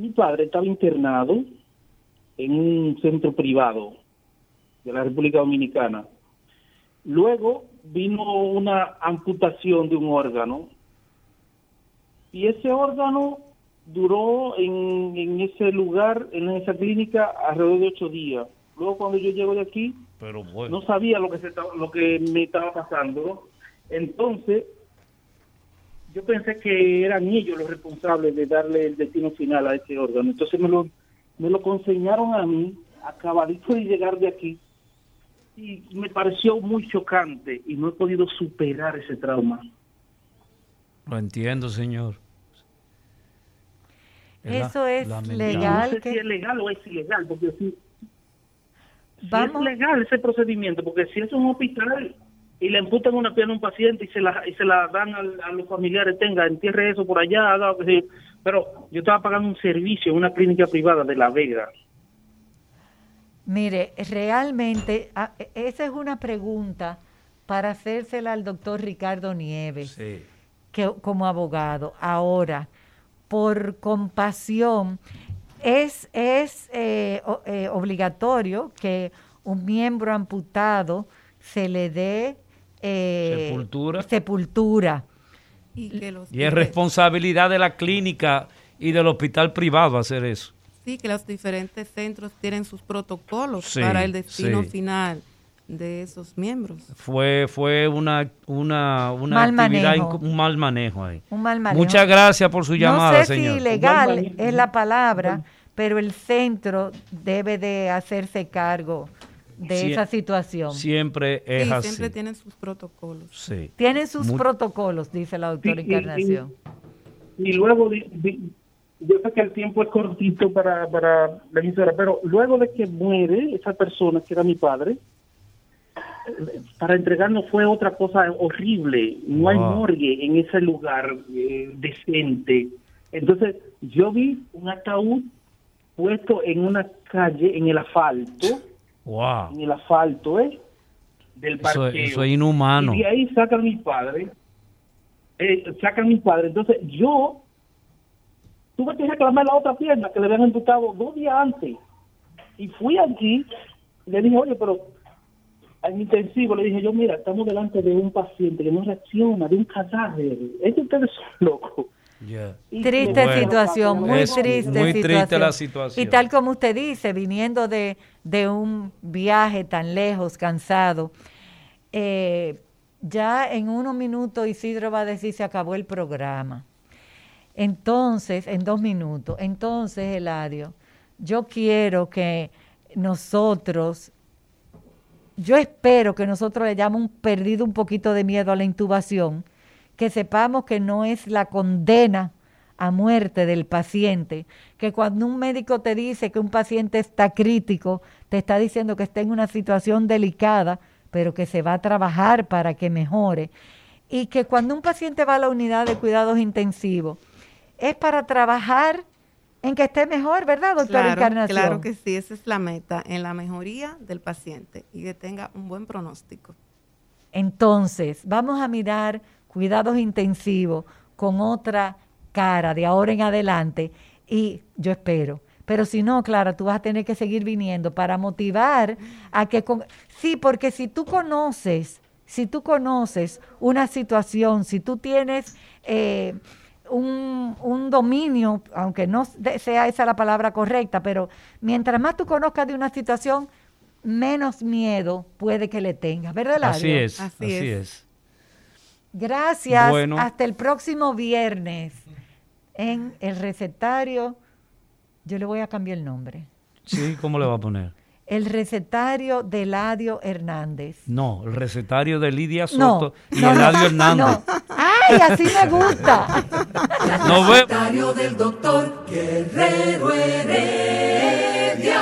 mi padre estaba internado en un centro privado de la República Dominicana. Luego vino una amputación de un órgano y ese órgano duró en, en ese lugar, en esa clínica, alrededor de ocho días. Luego cuando yo llego de aquí, Pero bueno. no sabía lo que se lo que me estaba pasando. Entonces, yo pensé que eran ellos los responsables de darle el destino final a ese órgano. Entonces me lo, me lo consignaron a mí, acabadito de llegar de aquí, y me pareció muy chocante y no he podido superar ese trauma. Lo entiendo, señor. Eso es lamentable. legal. No sé que- si es legal o es ilegal, porque si, si es legal ese procedimiento, porque si es un hospital y le amputan una pierna a un paciente y se la, y se la dan a, los familiares, tenga, entierre eso por allá, haga lo que sea. pero yo estaba pagando un servicio en una clínica privada de La Vega. Mire, realmente, ah, e- esa es una pregunta para hacérsela al doctor Ricardo Nieves, Sí. que, como abogado. Ahora, por compasión, es, es eh, o- eh, obligatorio que un miembro amputado se le dé eh, Sepultura. sepultura. Y que los Y es responsabilidad de la clínica y del hospital privado hacer eso. Sí, que los diferentes centros tienen sus protocolos Sí, para el destino sí. final de esos miembros. Fue fue una una, una Mal actividad manejo. un mal manejo ahí. Un mal manejo. Muchas gracias por su llamada, no sé señor. si ilegal es la palabra, pero el centro debe de hacerse cargo de Sie- esa situación. Siempre es sí, así. siempre tienen sus protocolos. Sí. Tienen sus protocolos, dice la doctora Sí, y- Encarnación. Y luego, yo sé que el tiempo es cortito para, para la emisora, pero luego de que muere esa persona, que era mi padre, para entregarnos fue otra cosa horrible. No hay Wow. morgue en ese lugar eh, decente. Entonces, yo vi un ataúd puesto en una calle, en el asfalto, Wow. en el asfalto, ¿eh? del Eso, parqueo. eso es inhumano. Y de ahí sacan a mis padres, eh, sacan a mis padres. Entonces yo tuve que reclamar la otra pierna que le habían imputado dos días antes. Y fui allí, le dije, oye, pero en intensivo le dije yo, mira, estamos delante de un paciente que no reacciona, de un cadáver. Es que ustedes son locos. Triste Bueno, situación, muy triste muy situación. triste la situación. Y tal como usted dice, viniendo de, de un viaje tan lejos, cansado, eh, ya en unos minutos Isidro va a decir se acabó el programa. Entonces, en dos minutos, entonces, Eladio, yo quiero que nosotros, yo espero que nosotros le hayamos perdido un poquito de miedo a la intubación, que sepamos que no es la condena a muerte del paciente, que cuando un médico te dice que un paciente está crítico, te está diciendo que está en una situación delicada, pero que se va a trabajar para que mejore. Y que cuando un paciente va a la unidad de cuidados intensivos, es para trabajar en que esté mejor, ¿verdad, doctora Claro, Encarnación? claro que sí, esa es la meta, en la mejoría del paciente y que tenga un buen pronóstico. Entonces, vamos a mirar cuidados intensivos con otra cara de ahora en adelante y yo espero. Pero si no, Clara, tú vas a tener que seguir viniendo para motivar a que... con- Sí, porque si tú conoces, si tú conoces una situación, si tú tienes eh, un, un dominio, aunque no sea esa la palabra correcta, pero mientras más tú conozcas de una situación, menos miedo puede que le tengas, ¿verdad, Así Eladio? es, así, es. Gracias. Bueno. Hasta el próximo viernes en el recetario. Yo le voy a cambiar el nombre. Sí, ¿cómo le va a poner? El recetario de Eladio Hernández. No, el recetario de Lidia No, Soto y no, no, Eladio Hernández. no. ¡Ay, así me gusta! Vemos. Recetario del doctor Guerrero Heredia.